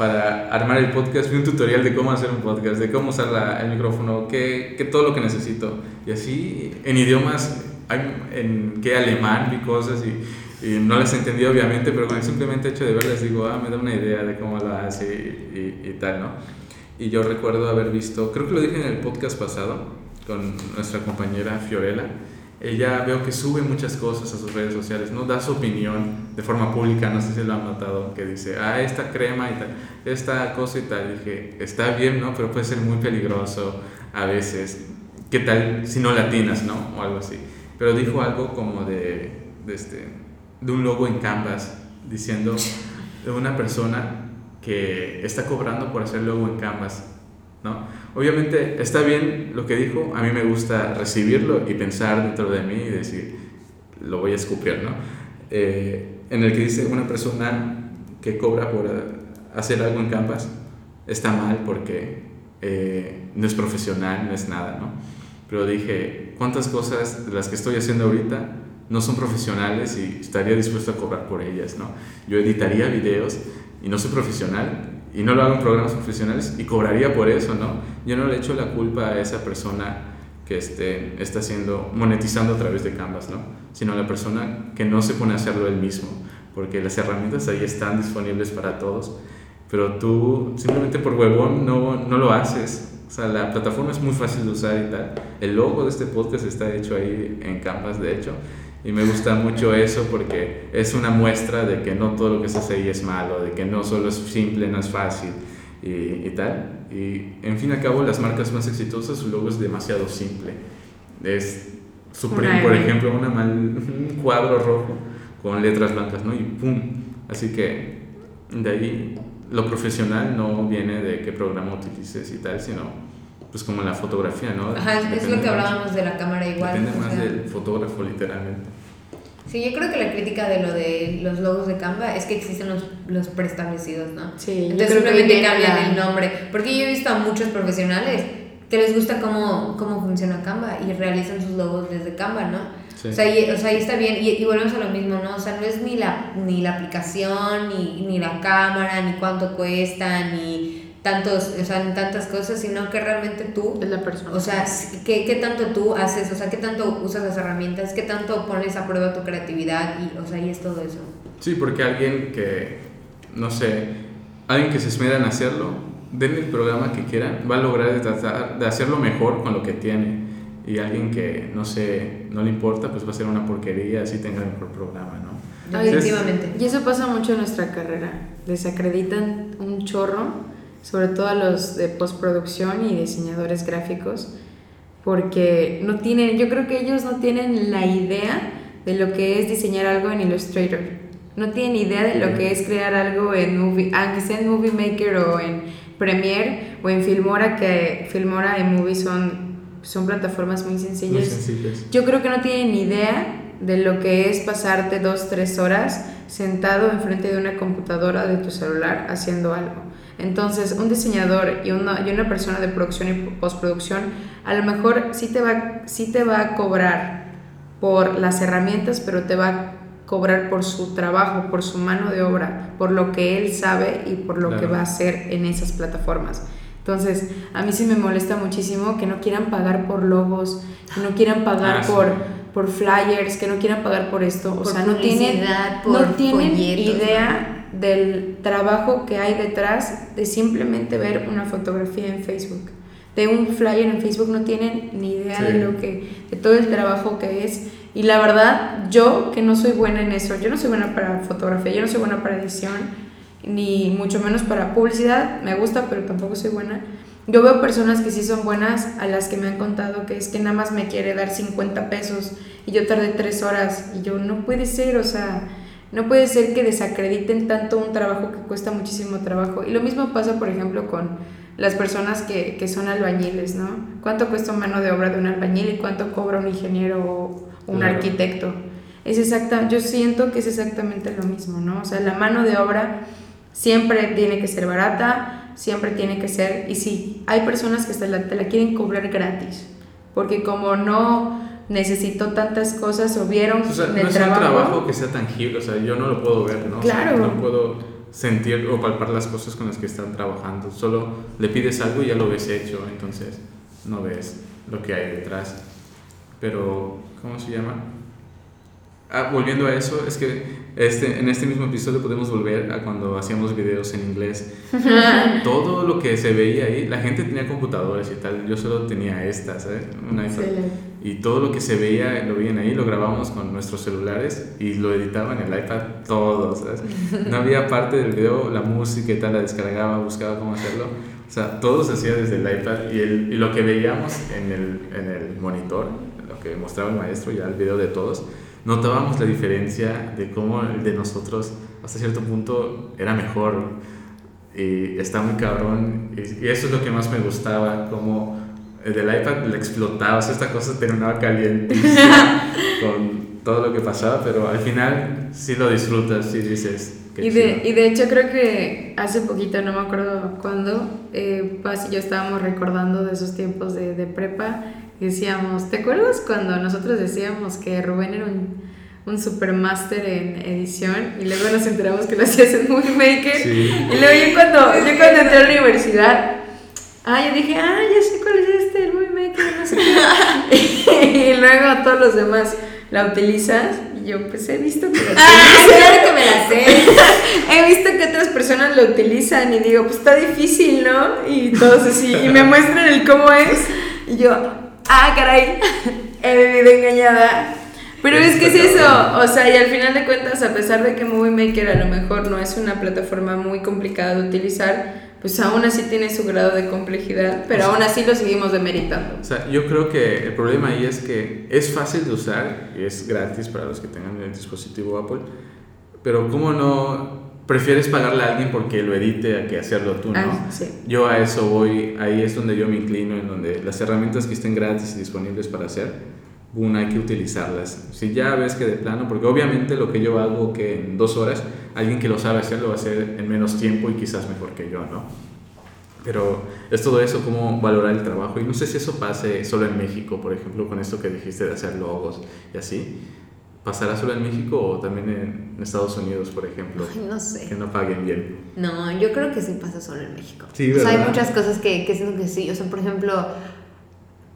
Para armar el podcast vi un tutorial de cómo hacer un podcast, de cómo usar la- el micrófono, qué, qué todo lo que necesito. Y así en idiomas, en qué alemán vi cosas y, y no las entendí obviamente, pero con el simplemente hecho de verlas digo, ah, me da una idea de cómo lo hace y, y- y tal, ¿no? Y yo recuerdo haber visto, creo que lo dije en el podcast pasado con nuestra compañera Fiorella, ella veo que sube muchas cosas a sus redes sociales, ¿no? Da su opinión de forma pública, no sé si lo han notado, que dice, ah, esta crema y tal, esta cosa y tal. Dije, está bien, ¿no? Pero puede ser muy peligroso a veces. ¿Qué tal si no latinas, ¿no? O algo así. Pero dijo algo como de, de, este, de un logo en Canvas, diciendo de una persona que está cobrando por hacer logo en Canvas, ¿no? Obviamente está bien lo que dijo, a mí me gusta recibirlo y pensar dentro de mí y decir, lo voy a escupir, ¿no? Eh, en el que dice una persona que cobra por eh, hacer algo en Canvas está mal porque eh, no es profesional, no es nada, ¿no? Pero dije, ¿cuántas cosas de las que estoy haciendo ahorita no son profesionales y estaría dispuesto a cobrar por ellas, ¿no? Yo editaría videos y no soy profesional y no lo hago en programas profesionales y cobraría por eso, ¿no? Yo no le echo la culpa a esa persona que esté, está haciendo, monetizando a través de Canvas, ¿no? Sino a la persona que no se pone a hacerlo él mismo, porque las herramientas ahí están disponibles para todos, pero tú simplemente por huevón no, no lo haces. O sea, la plataforma es muy fácil de usar y tal. El logo de este podcast está hecho ahí en Canvas, de hecho. Y me gusta mucho eso porque es una muestra de que no todo lo que se hace ahí es malo, de que no solo es simple, no es fácil y, y tal. Y en fin y al cabo, las marcas más exitosas, su logo es demasiado simple. Es Supreme, por ejemplo, una mal- un cuadro rojo con letras blancas, ¿no? Y ¡pum! Así que de ahí lo profesional no viene de qué programa utilices y tal, sino pues como la fotografía, ¿no? Ajá, es- es lo que más- hablábamos de la cámara igual. Depende o más sea. del fotógrafo, literalmente. Sí, yo creo que la crítica de lo de los logos de Canva es que existen los, los preestablecidos, ¿no? Sí, Entonces simplemente cambian la- el nombre. Porque yo he visto a muchos profesionales que les gusta cómo, cómo funciona Canva y realizan sus logos desde Canva, ¿no? Sí. O, sea, y, o sea, ahí está bien. Y, y volvemos a lo mismo, ¿no? O sea, no es ni la, ni la aplicación, ni, ni la cámara, ni cuánto cuesta, ni tantos, o sea, ni tantas cosas, sino que realmente tú Es la persona. o sea, ¿qué, ¿qué tanto tú haces? O sea, ¿qué tanto usas las herramientas? ¿Qué tanto pones a prueba tu creatividad? Y, o sea, y es todo eso. Sí, porque alguien que, no sé, alguien que se esmera en hacerlo, denle el programa que quieran, va a lograr de tratar de hacerlo mejor con lo que tiene. Y alguien que, no sé, no le importa, pues va a ser una porquería, así tenga el mejor programa, ¿no? Definitivamente. Y eso pasa mucho en nuestra carrera. Desacreditan un chorro, sobre todo a los de postproducción y diseñadores gráficos, porque no tienen, yo creo que ellos no tienen la idea de lo que es diseñar algo en Illustrator. no tienen idea de lo que es crear algo en Movie, aunque sea en Movie Maker o en Premiere o en Filmora, que Filmora y Movie son, son plataformas muy sencillas. Muy sencillas. Yo creo que no tienen idea de lo que es pasarte dos, tres horas sentado enfrente de una computadora de tu celular haciendo algo. Entonces, un diseñador y una, y una persona de producción y postproducción a lo mejor sí te, va, sí te va a cobrar por las herramientas, pero te va a cobrar por su trabajo, por su mano de obra, por lo que él sabe y por lo que va a hacer en esas plataformas. Entonces, a mí sí me molesta muchísimo que no quieran pagar por logos, que no quieran pagar ah, por, por flyers, que no quieran pagar por esto. o sea, no tienen, no tienen idea del trabajo que hay detrás de simplemente ver una fotografía en Facebook. De un flyer en Facebook no tienen ni idea de lo que, de todo el trabajo que es y la verdad, yo que no soy buena en eso, yo no soy buena para fotografía, yo no soy buena para edición, ni mucho menos para publicidad, me gusta, pero tampoco soy buena. Yo veo personas que sí son buenas, a las que me han contado que es que nada más me quiere dar 50 pesos y yo tardé 3 horas y yo no puede ser, o sea, no puede ser que desacrediten tanto un trabajo que cuesta muchísimo trabajo. Y lo mismo pasa, por ejemplo, con las personas que, que son albañiles, ¿no? ¿Cuánto cuesta mano de obra de un albañil y cuánto cobra un ingeniero un arquitecto. Es exacta, yo siento que es exactamente lo mismo, ¿no? O sea, la mano de obra siempre tiene que ser barata, siempre tiene que ser, y sí, hay personas que te la, te la quieren cobrar gratis, porque como no necesito tantas cosas o vieron o sea, no es trabajo, un trabajo que sea tangible, o sea, yo no lo puedo ver, ¿no? Claro. no puedo sentir o palpar las cosas con las que están trabajando, solo le pides algo y ya lo ves hecho, entonces no ves lo que hay detrás. Pero ¿cómo se llama? Ah, volviendo a eso, es que este, en este mismo episodio podemos volver a cuando hacíamos videos en inglés. Todo lo que se veía ahí, la gente tenía computadoras y tal, yo solo tenía esta, ¿sabes? Una Y todo lo que se veía, lo veían ahí, lo grabamos con nuestros celulares y lo editaba en el iPad todo, ¿sabes? No había parte del video, la música y tal, la descargaba, buscaba cómo hacerlo. O sea, todo se hacía desde el iPad y, el, y lo que veíamos en el, en el monitor que mostraba el maestro, ya el video de todos, notábamos la diferencia de cómo el de nosotros hasta cierto punto era mejor y está muy cabrón y, eso es lo que más me gustaba, como el del iPad le explotaba, o sea, esta cosa terminaba caliente con todo lo que pasaba, pero al final sí lo disfrutas, y dices... Y de, y de, hecho creo que hace poquito, no me acuerdo cuándo, eh, Paz y yo estábamos recordando de esos tiempos de, de prepa decíamos, ¿te acuerdas cuando nosotros decíamos que Rubén era un, un supermaster en edición y luego nos enteramos que lo hacías en Movie Maker? Y luego yo cuando, yo cuando entré a la universidad, ah, yo dije, ah, ya sé cuál es y luego todos los demás la utilizas y yo pues he visto que la Ah, claro que me la sé. he visto que otras personas lo utilizan y digo, pues está difícil, ¿no? Y todos así, y me muestran el cómo es y yo, ah, caray, he vivido engañada. Pero es que es eso, o sea, y al final de cuentas, a pesar de que Movie Maker a lo mejor no es una plataforma muy complicada de utilizar, pues aún así tiene su grado de complejidad, pero aún así lo seguimos demeritando. O sea, yo creo que el problema ahí es que es fácil de usar y es gratis para los que tengan el dispositivo Apple, pero ¿cómo no prefieres pagarle a alguien porque lo edite a que hacerlo tú, ¿no? Ah, sí. Yo a eso voy, ahí es donde yo me inclino, en donde las herramientas que estén gratis y disponibles para hacer, una hay que utilizarlas. Si ya ves que de plano, porque obviamente lo que yo hago que en dos horas, alguien que lo sabe hacer lo va a hacer en menos tiempo y quizás mejor que yo, ¿no? Pero es todo eso, cómo valorar el trabajo. Y no sé si eso pase solo en México, por ejemplo, con esto que dijiste de hacer logos y así ¿Pasará solo en México o también en Estados Unidos, por ejemplo? no sé. Que no paguen bien. No, yo creo que sí pasa solo en México. Sí. O sea, hay muchas cosas que, que siento que sí. O sea, por ejemplo,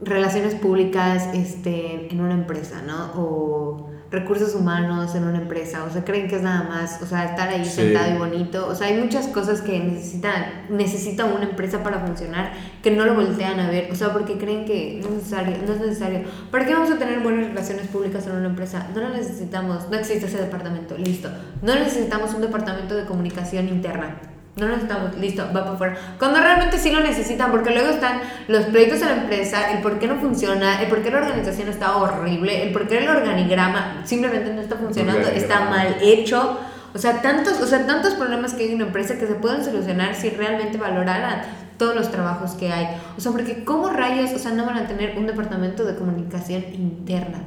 relaciones públicas este, en una empresa, ¿no? O recursos humanos en una empresa, o sea, creen que es nada más, o sea, estar ahí sentado y bonito, o sea, hay muchas cosas que necesitan, necesita una empresa para funcionar que no lo voltean a ver, o sea, porque creen que no es necesario, no es necesario. ¿Para qué vamos a tener buenas relaciones públicas en una empresa? No lo necesitamos, no existe ese departamento, listo. No necesitamos un departamento de comunicación interna no necesitamos, listo, va para afuera. Cuando realmente sí lo necesitan, porque luego están los proyectos de la empresa, el por qué no funciona, el por qué la organización está horrible, el por qué el organigrama simplemente no está funcionando, está mal hecho. O sea, tantos, o sea, tantos problemas que hay en una empresa que se pueden solucionar si realmente valoraran todos los trabajos que hay. O sea, porque ¿cómo rayos, o sea, no van a tener un departamento de comunicación interna?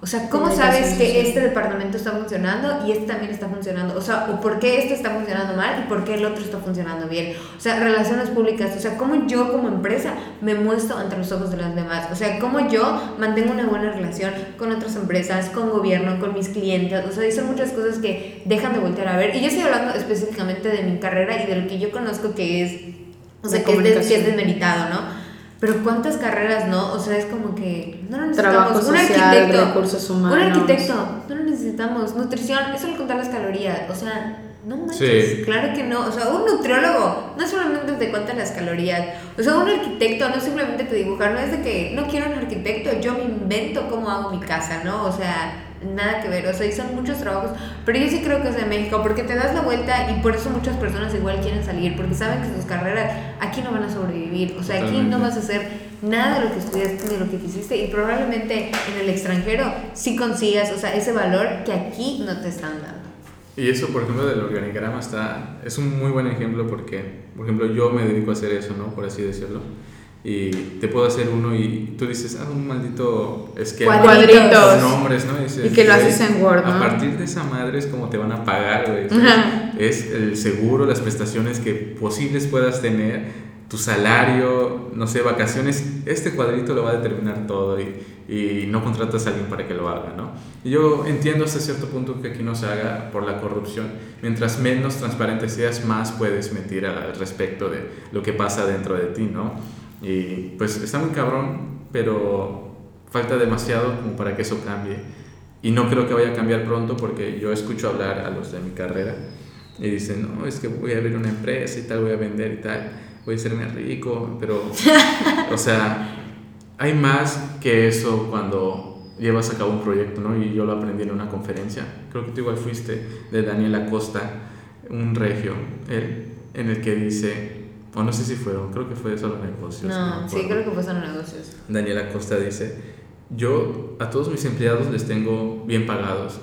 O sea, ¿cómo sabes que este departamento está funcionando y este también está funcionando? O sea, ¿o por qué este está funcionando mal y por qué el otro está funcionando bien? O sea, relaciones públicas. O sea, ¿cómo yo como empresa me muestro ante los ojos de las demás? O sea, ¿cómo yo mantengo una buena relación con otras empresas, con gobierno, con mis clientes? O sea, son muchas cosas que dejan de voltear a ver. Y yo estoy hablando específicamente de mi carrera y de lo que yo conozco que es, o sea, que es, que es desmeritado, ¿no? Pero cuántas carreras, ¿no? O sea, es como que no lo necesitamos. un arquitecto, recursos humanos. Un arquitecto, no lo necesitamos. Nutrición, eso le contar las calorías. O sea, no manches, claro que no. O sea, un nutriólogo no solamente te cuenta las calorías. O sea, un arquitecto no simplemente te dibuja, no es de que no quiero un arquitecto, yo me invento cómo hago mi casa, ¿no? O sea, nada que ver, o sea, y son muchos trabajos, pero yo sí creo que es de México, porque te das la vuelta y por eso muchas personas igual quieren salir, porque saben que sus carreras aquí no van a sobrevivir, o sea, aquí no vas a hacer nada de lo que estudiaste ni lo que quisiste y probablemente en el extranjero sí consigas, o sea, ese valor que aquí no te están dando. Y eso, por ejemplo, del organigrama está, es un muy buen ejemplo porque, por ejemplo, yo me dedico a hacer eso, ¿no? Por así decirlo y te puedo hacer uno y tú dices, ah, un maldito esquema. Cuadritos. Nombres, ¿no? Y, que lo haces en Word, ¿no? A partir de esa madre es como te van a pagar, güey. Es el seguro, las prestaciones que posibles puedas tener, tu salario, no sé, vacaciones. Este cuadrito lo va a determinar todo y, y no contratas a alguien para que lo haga, ¿no? Y yo entiendo hasta cierto punto que aquí no se haga por la corrupción. Mientras menos transparente seas, más puedes mentir al respecto de lo que pasa dentro de ti, ¿no? Y pues está muy cabrón, pero falta demasiado como para que eso cambie. Y no creo que vaya a cambiar pronto porque yo escucho hablar a los de mi carrera y dicen, no, es que voy a abrir una empresa y tal, voy a vender y tal, voy a serme rico, pero, o sea, hay más que eso cuando llevas a cabo un proyecto, ¿no? Y yo lo aprendí en una conferencia, creo que tú igual fuiste, de Daniel Acosta, un regio, él, en el que dice, o no sé si fue, creo que fue solo negocios. No, sí, creo que fue solo negocios. Daniela Costa dice, yo a todos mis empleados les tengo bien pagados,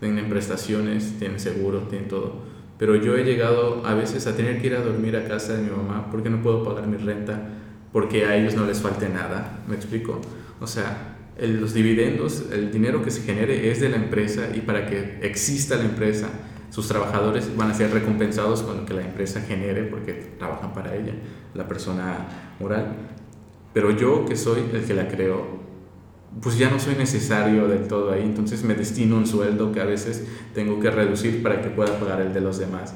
tienen prestaciones, tienen seguro, tienen todo, pero yo he llegado a veces a tener que ir a dormir a casa de mi mamá porque no puedo pagar mi renta, porque a ellos no les falte nada, ¿me explico? O sea, los dividendos, el dinero que se genere es de la empresa y para que exista la empresa, sus trabajadores van a ser recompensados con lo que la empresa genere porque trabajan para ella, la persona moral. Pero yo que soy el que la creo, pues ya no soy necesario del todo ahí, entonces me destino un sueldo que a veces tengo que reducir para que pueda pagar el de los demás.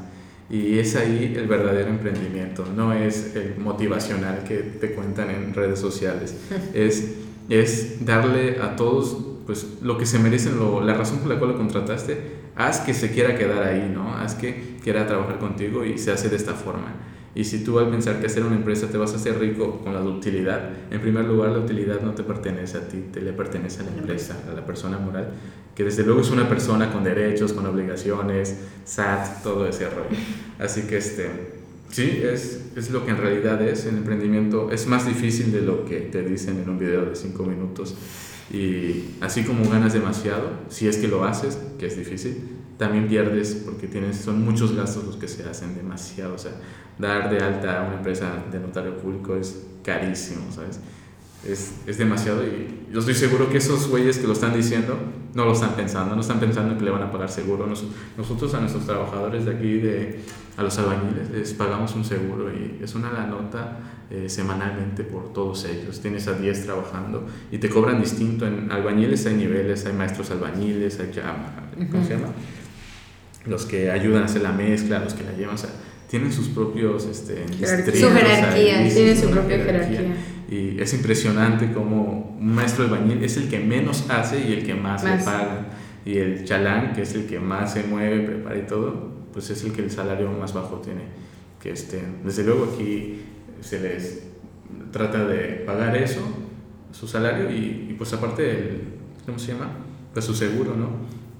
Y es ahí el verdadero emprendimiento, no es el motivacional que te cuentan en redes sociales, es, es darle a todos pues, lo que se merecen, la razón por la cual lo contrataste haz que se quiera quedar ahí, ¿no? Haz que quiera trabajar contigo y se hace de esta forma. Y si tú al pensar que hacer una empresa te vas a hacer rico con la utilidad, en primer lugar la utilidad no te pertenece a ti, te le pertenece a la empresa, a la persona moral, que desde luego es una persona con derechos, con obligaciones, SAT, todo ese rollo. Así que este, sí, es, es lo que en realidad es el emprendimiento. Es más difícil de lo que te dicen en un video de 5 minutos. Y así como ganas demasiado, si es que lo haces, que es difícil, también pierdes porque tienes, son muchos gastos los que se hacen demasiado. O sea, dar de alta a una empresa de notario público es carísimo, ¿sabes? Es, es, demasiado y yo estoy seguro que esos güeyes que lo están diciendo no lo están pensando, no están pensando en que le van a pagar seguro. nosotros a nuestros trabajadores de aquí, de, a los albañiles, les pagamos un seguro y es una la nota eh, semanalmente por todos ellos. Tienes a 10 trabajando y te cobran distinto. En albañiles hay niveles, hay maestros albañiles, hay ¿cómo se llama? Los que ayudan a hacer la mezcla, los que la llevan, o sea, tienen sus propios este, su jerarquía, tienen su propia jerarquía. Y es impresionante como un maestro albañil es el que menos hace y el que más, le paga. Y el chalán, que es el que más se mueve, prepara y todo, pues es el que el salario más bajo tiene. Que este, desde luego aquí se les trata de pagar eso, su salario, y, pues aparte, el, ¿cómo se llama? Pues su seguro, ¿no?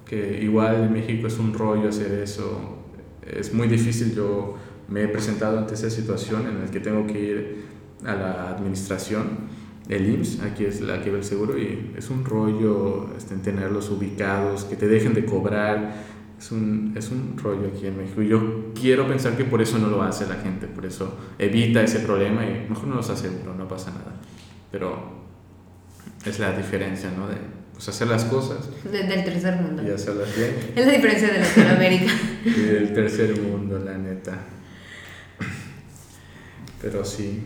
Que igual en México es un rollo hacer eso, es muy difícil, yo me he presentado ante esa situación en la que tengo que ir a la administración, el IMSS, aquí es la que ve el seguro, y es un rollo este, tenerlos ubicados, que te dejen de cobrar, es un, es un rollo aquí en México. Y yo quiero pensar que por eso no lo hace la gente, por eso evita ese problema y mejor no los aseguro, no pasa nada. Pero es la diferencia, ¿no? De pues, hacer las cosas. del tercer mundo. Y hacerlas bien. Es la diferencia de Latinoamérica. y del tercer mundo, la neta. Pero sí.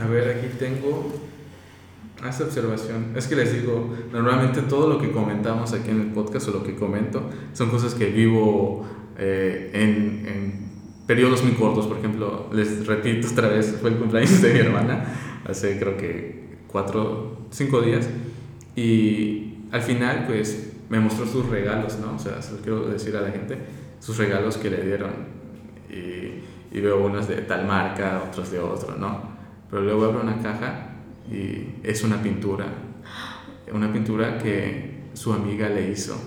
A ver, aquí tengo esta observación. Es que les digo, normalmente todo lo que comentamos aquí en el podcast o lo que comento son cosas que vivo eh, en, en periodos muy cortos. Por ejemplo, les repito otra vez, fue el cumpleaños de mi hermana, hace creo que cuatro, cinco días. Y al final, pues, me mostró sus regalos, ¿no? O sea, se lo quiero decir a la gente, sus regalos que le dieron. Y, y veo unos de tal marca, otros de otro, ¿no? Pero luego abro una caja y es una pintura. Una pintura que su amiga le hizo.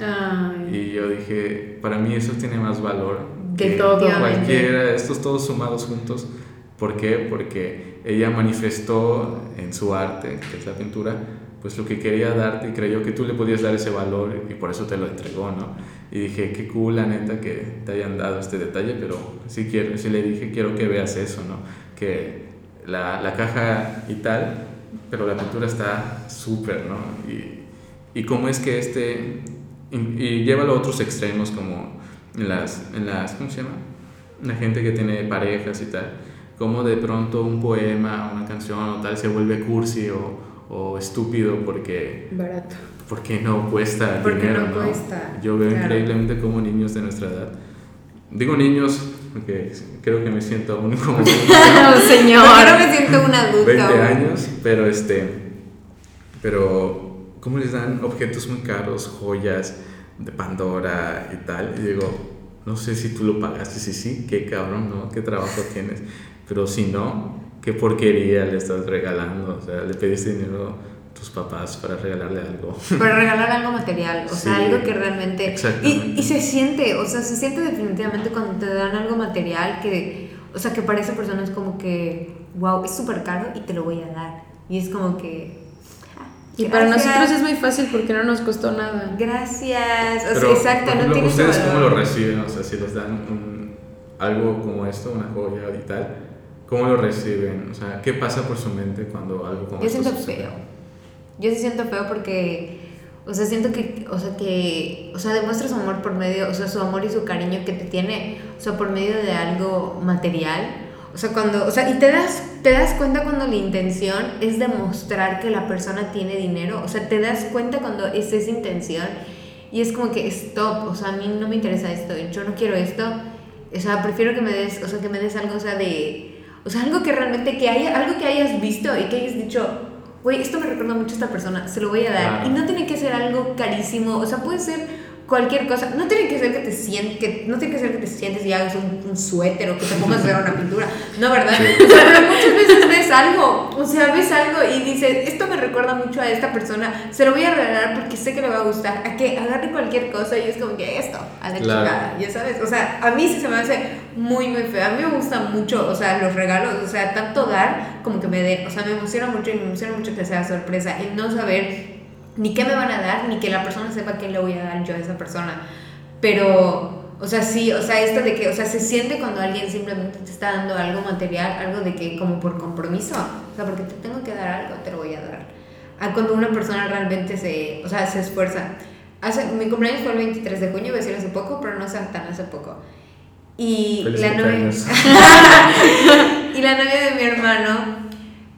Y yo dije, para mí eso tiene más valor que, todo. Cualquiera estos todos sumados juntos. ¿Por qué? Porque ella manifestó en su arte, que es la pintura, pues lo que quería darte y creyó que tú le podías dar ese valor y por eso te lo entregó, ¿no? Y dije, qué cool, la neta, que te hayan dado este detalle, pero sí, quiero, sí le dije, quiero que veas eso, ¿no? Que la, la caja y tal, pero la pintura está súper, ¿no? Y, y cómo es que este, y, llévalo a otros extremos como en las, en las, ¿cómo se llama? La gente que tiene parejas y tal cómo de pronto un poema, una canción o tal se vuelve cursi o, o estúpido porque... Barato. Porque no cuesta porque dinero. No, cuesta. Yo veo increíblemente como niños de nuestra edad. Digo niños porque creo que me siento aún como... un señor. creo que me siento un adulto. 20 años, pero este... Pero, ¿cómo les dan objetos muy caros, joyas de Pandora y tal? Y digo, no sé si tú lo pagaste, si sí, qué cabrón, ¿no? ¿Qué trabajo tienes? Pero si no, qué porquería le estás regalando. O sea, le pediste dinero tus papás para regalarle algo. Para regalar algo material, o sea, algo que realmente... Y, y, se siente, o sea, se siente definitivamente cuando te dan algo material que, o sea, que para esa persona es como que, wow, es súper caro y te lo voy a dar. Y es como que... Y para nosotros es muy fácil porque no nos costó nada. Gracias. O sea, exacto, no tienes ¿Ustedes cómo lo reciben? O sea, si les dan un, algo como esto, una joya y tal, ¿Cómo lo reciben? O sea, ¿qué pasa por su mente cuando algo como Yo siento feo. Yo sí siento feo porque, o sea, siento que, o sea, que, o sea, demuestra su amor por medio, o sea, su amor y su cariño que te tiene, o sea, por medio de algo material. O sea, cuando, o sea, y te das, te das cuenta cuando la intención es demostrar que la persona tiene dinero. O sea, te das cuenta cuando es esa intención y es como que stop, o sea, a mí no me interesa esto, yo no quiero esto. O sea, prefiero que me des, o sea, que me des algo, o sea, de o sea, algo que realmente, que haya, algo que hayas visto y que hayas dicho, güey, esto me recuerda mucho a esta persona, se lo voy a dar. Y no tiene que ser algo carísimo, o sea, puede ser cualquier cosa. No tiene que ser que te sientes, que, no tiene que ser que te sientes y hagas un, un suéter o que te pongas a ver una pintura. No, ¿verdad? O sea, pero muchas veces ves algo, o sea, ves algo y dices, esto me recuerda mucho a esta persona, se lo voy a regalar porque sé que le va a gustar. A que agarre cualquier cosa y es como que esto, a la chingada, ya sabes. O sea, a mí sí se me hace muy, muy feo. A mí me gustan mucho, o sea, los regalos, o sea, tanto dar como que me den. O sea, me emociona mucho y me emociona mucho que sea sorpresa, el no saber ni qué me van a dar, ni que la persona sepa qué le voy a dar yo a esa persona. Pero, o sea, sí, o sea, esto de que, o sea, se siente cuando alguien simplemente te está dando algo material, algo de que como por compromiso, o sea, porque te tengo que dar algo, te lo voy a dar. A cuando una persona realmente se, o sea, se esfuerza. Hace, mi cumpleaños fue el 23 de junio, iba a decir hace poco, pero no tan hace poco. Y la novia y la novia de mi hermano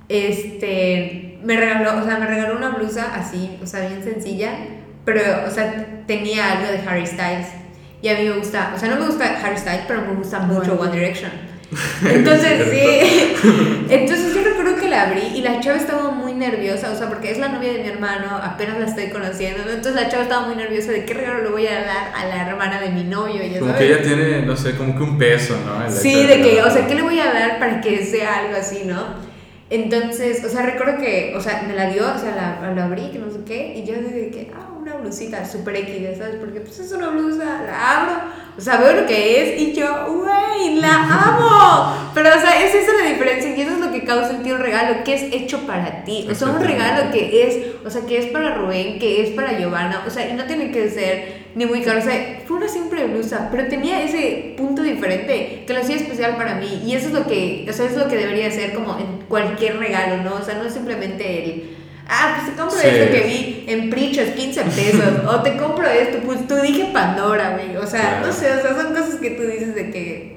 este me regaló, o sea, me regaló una blusa así, o sea, bien sencilla, pero, o sea, tenía algo de Harry Styles. Y a mí me gusta, o sea, no me gusta Harry Styles, pero me gusta mucho One Direction. Entonces, sí. Entonces yo recuerdo que la abrí y la chava estaba muy nerviosa, o sea, porque es la novia de mi hermano, apenas la estoy conociendo. Entonces la chava estaba muy nerviosa de qué regalo le voy a dar a la hermana de mi novio. Ya como que ella tiene, no sé, como que un peso, ¿no? Sí, de que, o sea, ¿qué le voy a dar para que sea algo así, no? Entonces, o sea, recuerdo que, o sea, me la dio, o sea, la, la abrí, que no sé qué, y yo dije que, ah, una blusita super X, ¿sabes? Porque pues es una blusa, la abro, o sea, veo lo que es, y yo, güey, la amo. Pero, o sea, es esa la diferencia, y eso es lo que causa ti un regalo, que es hecho para ti. O sea, un regalo que es, o sea, que es para Rubén, que es para Giovanna, o sea, y no tiene que ser ni muy caro. O sea, fue una simple blusa, pero tenía ese punto diferente que lo hacía especial para mí. Y eso es lo que, o sea, es lo que debería ser como en cualquier regalo, ¿no? O sea, no es simplemente el ah, pues te compro esto que vi en Prichos, 15 pesos, o te compro esto, pues tú dije Pandora, güey, o sea, no sé, o sea, son cosas que tú dices de que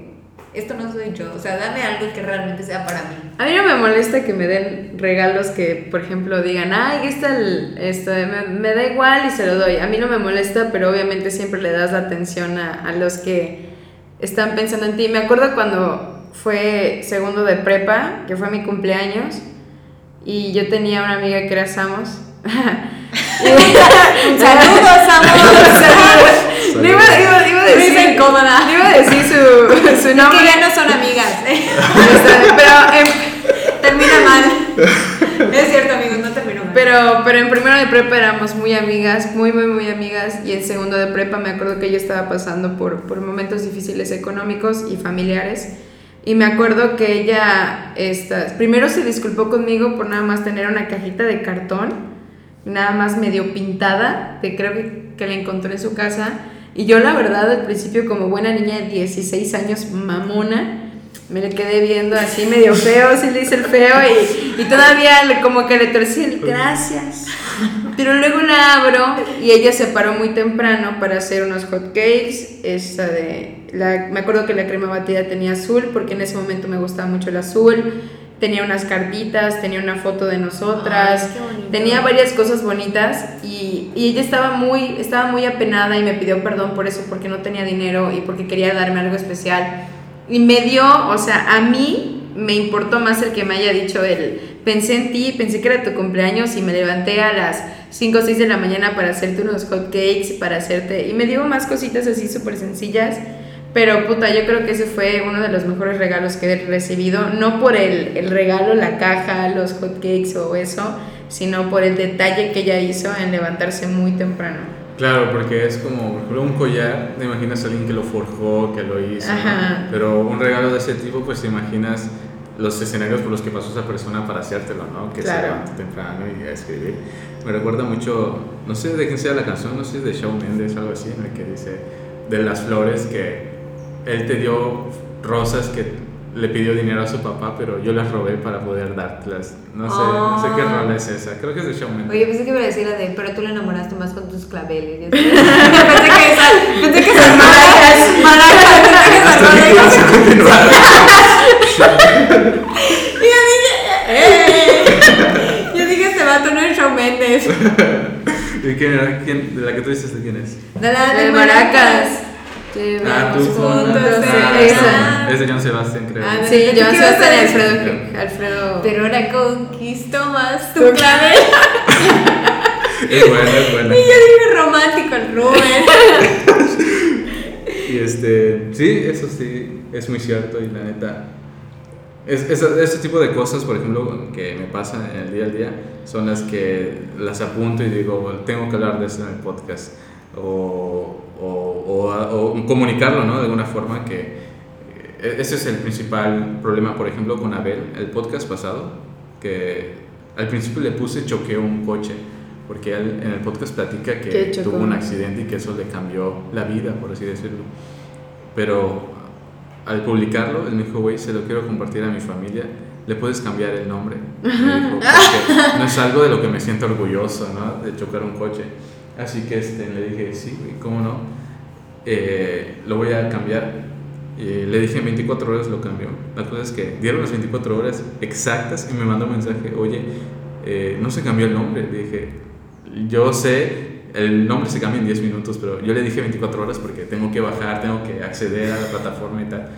esto no soy yo, o sea, dame algo que realmente sea para mí. A mí no me molesta que me den regalos que, por ejemplo, digan, ay, está el, esto, me, da igual y se lo doy. A mí no me molesta, pero obviamente siempre le das la atención a, a los que están pensando en ti. Me acuerdo cuando fue segundo de prepa, que fue mi cumpleaños, y yo tenía una amiga que era Samos. Saludos, Samos. No iba, iba, iba, a decir, incómoda. iba a decir su, su nombre. que ya no son amigas. pero em, termina mal. Es cierto, amigos, no terminó mal. Pero, pero en primero de prepa éramos muy amigas, muy, muy, muy amigas. Y en segundo de prepa me acuerdo que yo estaba pasando por, por momentos difíciles económicos y familiares. Y me acuerdo que ella, esta, primero se disculpó conmigo por nada más tener una cajita de cartón, nada más medio pintada, que creo que, que la encontró en su casa. Y yo la verdad al principio como buena niña de 16 años, mamona, me le quedé viendo así medio feo, sí le hice el feo y, y todavía como que le torcí el gracias. Pero luego la abro y ella se paró muy temprano para hacer unos hot cakes, esa de, la, me acuerdo que la crema batida tenía azul porque en ese momento me gustaba mucho el azul, tenía unas cartitas, tenía una foto de nosotras, tenía varias cosas bonitas y, y, ella estaba muy, estaba muy apenada y me pidió perdón por eso, porque no tenía dinero y porque quería darme algo especial. Y me dio, o sea, a mí me importó más el que me haya dicho él. Pensé en ti, pensé que era tu cumpleaños y me levanté a las 5 o 6 de la mañana para hacerte unos hot cakes, para hacerte... Y me dio más cositas así súper sencillas. Pero puta, yo creo que ese fue uno de los mejores regalos que he recibido. No por el, el regalo, la caja, los hot cakes o eso, sino por el detalle que ella hizo en levantarse muy temprano. Claro, porque es como, por ejemplo, un collar, te imaginas a alguien que lo forjó, que lo hizo, pero un regalo de ese tipo, pues te imaginas los escenarios por los que pasó esa persona para hacértelo, ¿no? Que se levanta temprano y a escribir. Me recuerda mucho, no sé de quién sea la canción, no sé de Shawn Mendes, algo así, en el que dice de las flores que él te dio rosas que le pidió dinero a su papá, pero yo las robé para poder dártelas. No sé, no sé qué ah. rol es esa. Creo que es de Showman. Oye, pensé que iba a decir la de, pero tú le enamoraste más con tus claveles. pensé que esa, pensé que esas maracas, maracas, pensé que esas maracas. y yo dije, ¡eh! Yo dije, este vato no es Shawn Mendes. ¿Y quién era? ¿Quién, ¿De la que tú dices de quién es? De la de, Maracas. Ah, tú juntos. Ah, esa. Es de John Sebastián, creo. Ah, sí, John Sebastián y Alfredo, Alfredo. Pero ahora conquisto más tu clave. es buena, es buena. Y yo dije romántico el Rubén. y este, sí, eso sí, es muy cierto y la neta. Es, ese tipo de cosas, por ejemplo, que me pasan en el día a día, son las que las apunto y digo, tengo que hablar de eso en el podcast. O, o, comunicarlo, ¿no? De alguna forma que eh, ese es el principal problema, por ejemplo, con Abel, el podcast pasado, que al principio le puse choqueó un coche, porque él en el podcast platica que tuvo un accidente y que eso le cambió la vida, por así decirlo. Pero al publicarlo, él me dijo, güey, se lo quiero compartir a mi familia, le puedes cambiar el nombre. no es algo de lo que me siento orgulloso, ¿no? De chocar un coche. Así que este, le dije, sí, ¿cómo no? Eh, lo voy a cambiar. Y le dije 24 horas, lo cambió. La cosa es que dieron las 24 horas exactas y me mandó un mensaje, oye, eh, no se cambió el nombre. Le dije, yo sé, el nombre se cambia en 10 minutos, pero yo le dije 24 horas porque tengo que bajar, tengo que acceder a la plataforma y tal.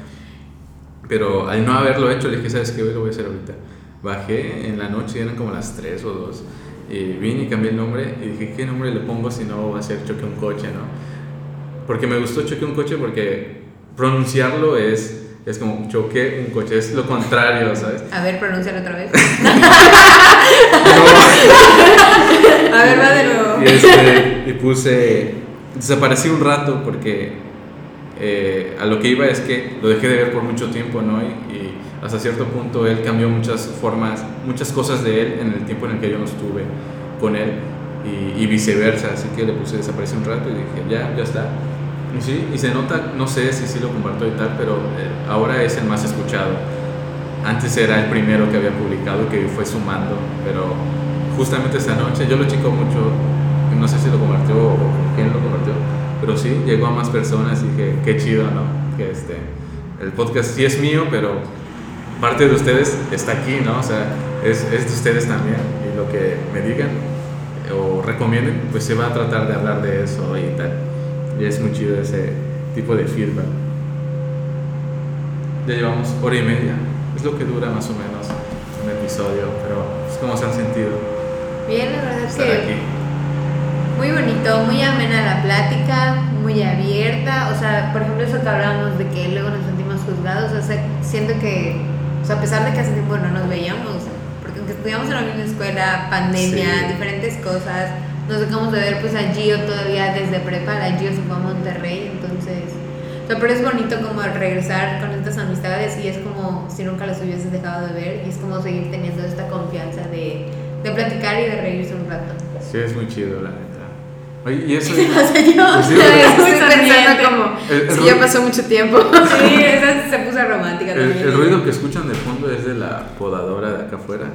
Pero al no haberlo hecho, le dije, ¿sabes qué? Lo voy a hacer ahorita. Bajé en la noche, eran como las 3 o 2 y vine y cambié el nombre y dije, ¿qué nombre le pongo si no va a ser choque un coche, no? Porque me gustó choque un coche porque pronunciarlo es, es como choque un coche, es lo contrario, ¿sabes? A ver, pronuncialo otra vez. a ver, va de nuevo. Y, este, y puse, desaparecí un rato porque eh, a lo que iba es que lo dejé de ver por mucho tiempo, ¿no? y hasta cierto punto él cambió muchas formas, muchas cosas de él en el tiempo en el que yo no estuve con él. y, viceversa, así que le puse desapareció un rato y dije, ya, ya está. Y sí, y se nota, no sé si sí lo comparto y tal, pero eh, ahora es el más escuchado. Antes era el primero que había publicado que fue sumando, pero justamente esta noche yo lo chico mucho, no sé si lo compartió o quién lo compartió, pero sí, llegó a más personas y dije, qué chido, ¿no? Que este, el podcast sí es mío, pero parte de ustedes está aquí, ¿no? O sea, es, es de ustedes también y lo que me digan o recomienden, pues se va a tratar de hablar de eso y tal. Y es muy chido ese tipo de feedback. Ya llevamos hora y media, es lo que dura más o menos un episodio, pero pues, ¿cómo se han sentido? Bien, la verdad es que muy bonito, muy amena la plática, muy abierta, o sea, por ejemplo eso que hablábamos de que luego nos sentimos juzgados, o sea, siento que, o sea, a pesar de que hace tiempo no nos veíamos, que estudiamos en la misma escuela, pandemia, diferentes cosas. Nos dejamos de ver pues a Gio todavía desde prepa, la Gio se fue a Monterrey, entonces... pero es bonito como regresar con estas amistades y es como si nunca las hubieses dejado de ver y es como seguir teniendo esta confianza de, de platicar y de reírse un rato. Sí, es muy chido, la. Oye, y eso. ¿Qué pasa yo? Pues estoy pensando como. si ya pasó mucho tiempo. Sí, esa se puso romántica también. El, el ruido que escuchan de fondo es de la podadora de acá afuera.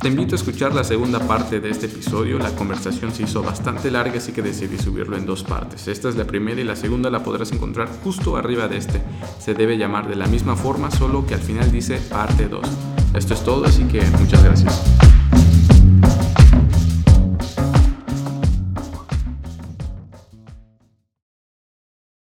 Te invito a escuchar la segunda parte de este episodio. La conversación se hizo bastante larga, así que decidí subirlo en dos partes. Esta es la primera y la segunda la podrás encontrar justo arriba de este. Se debe llamar de la misma forma, solo que al final dice parte 2. Esto es todo, así que muchas gracias.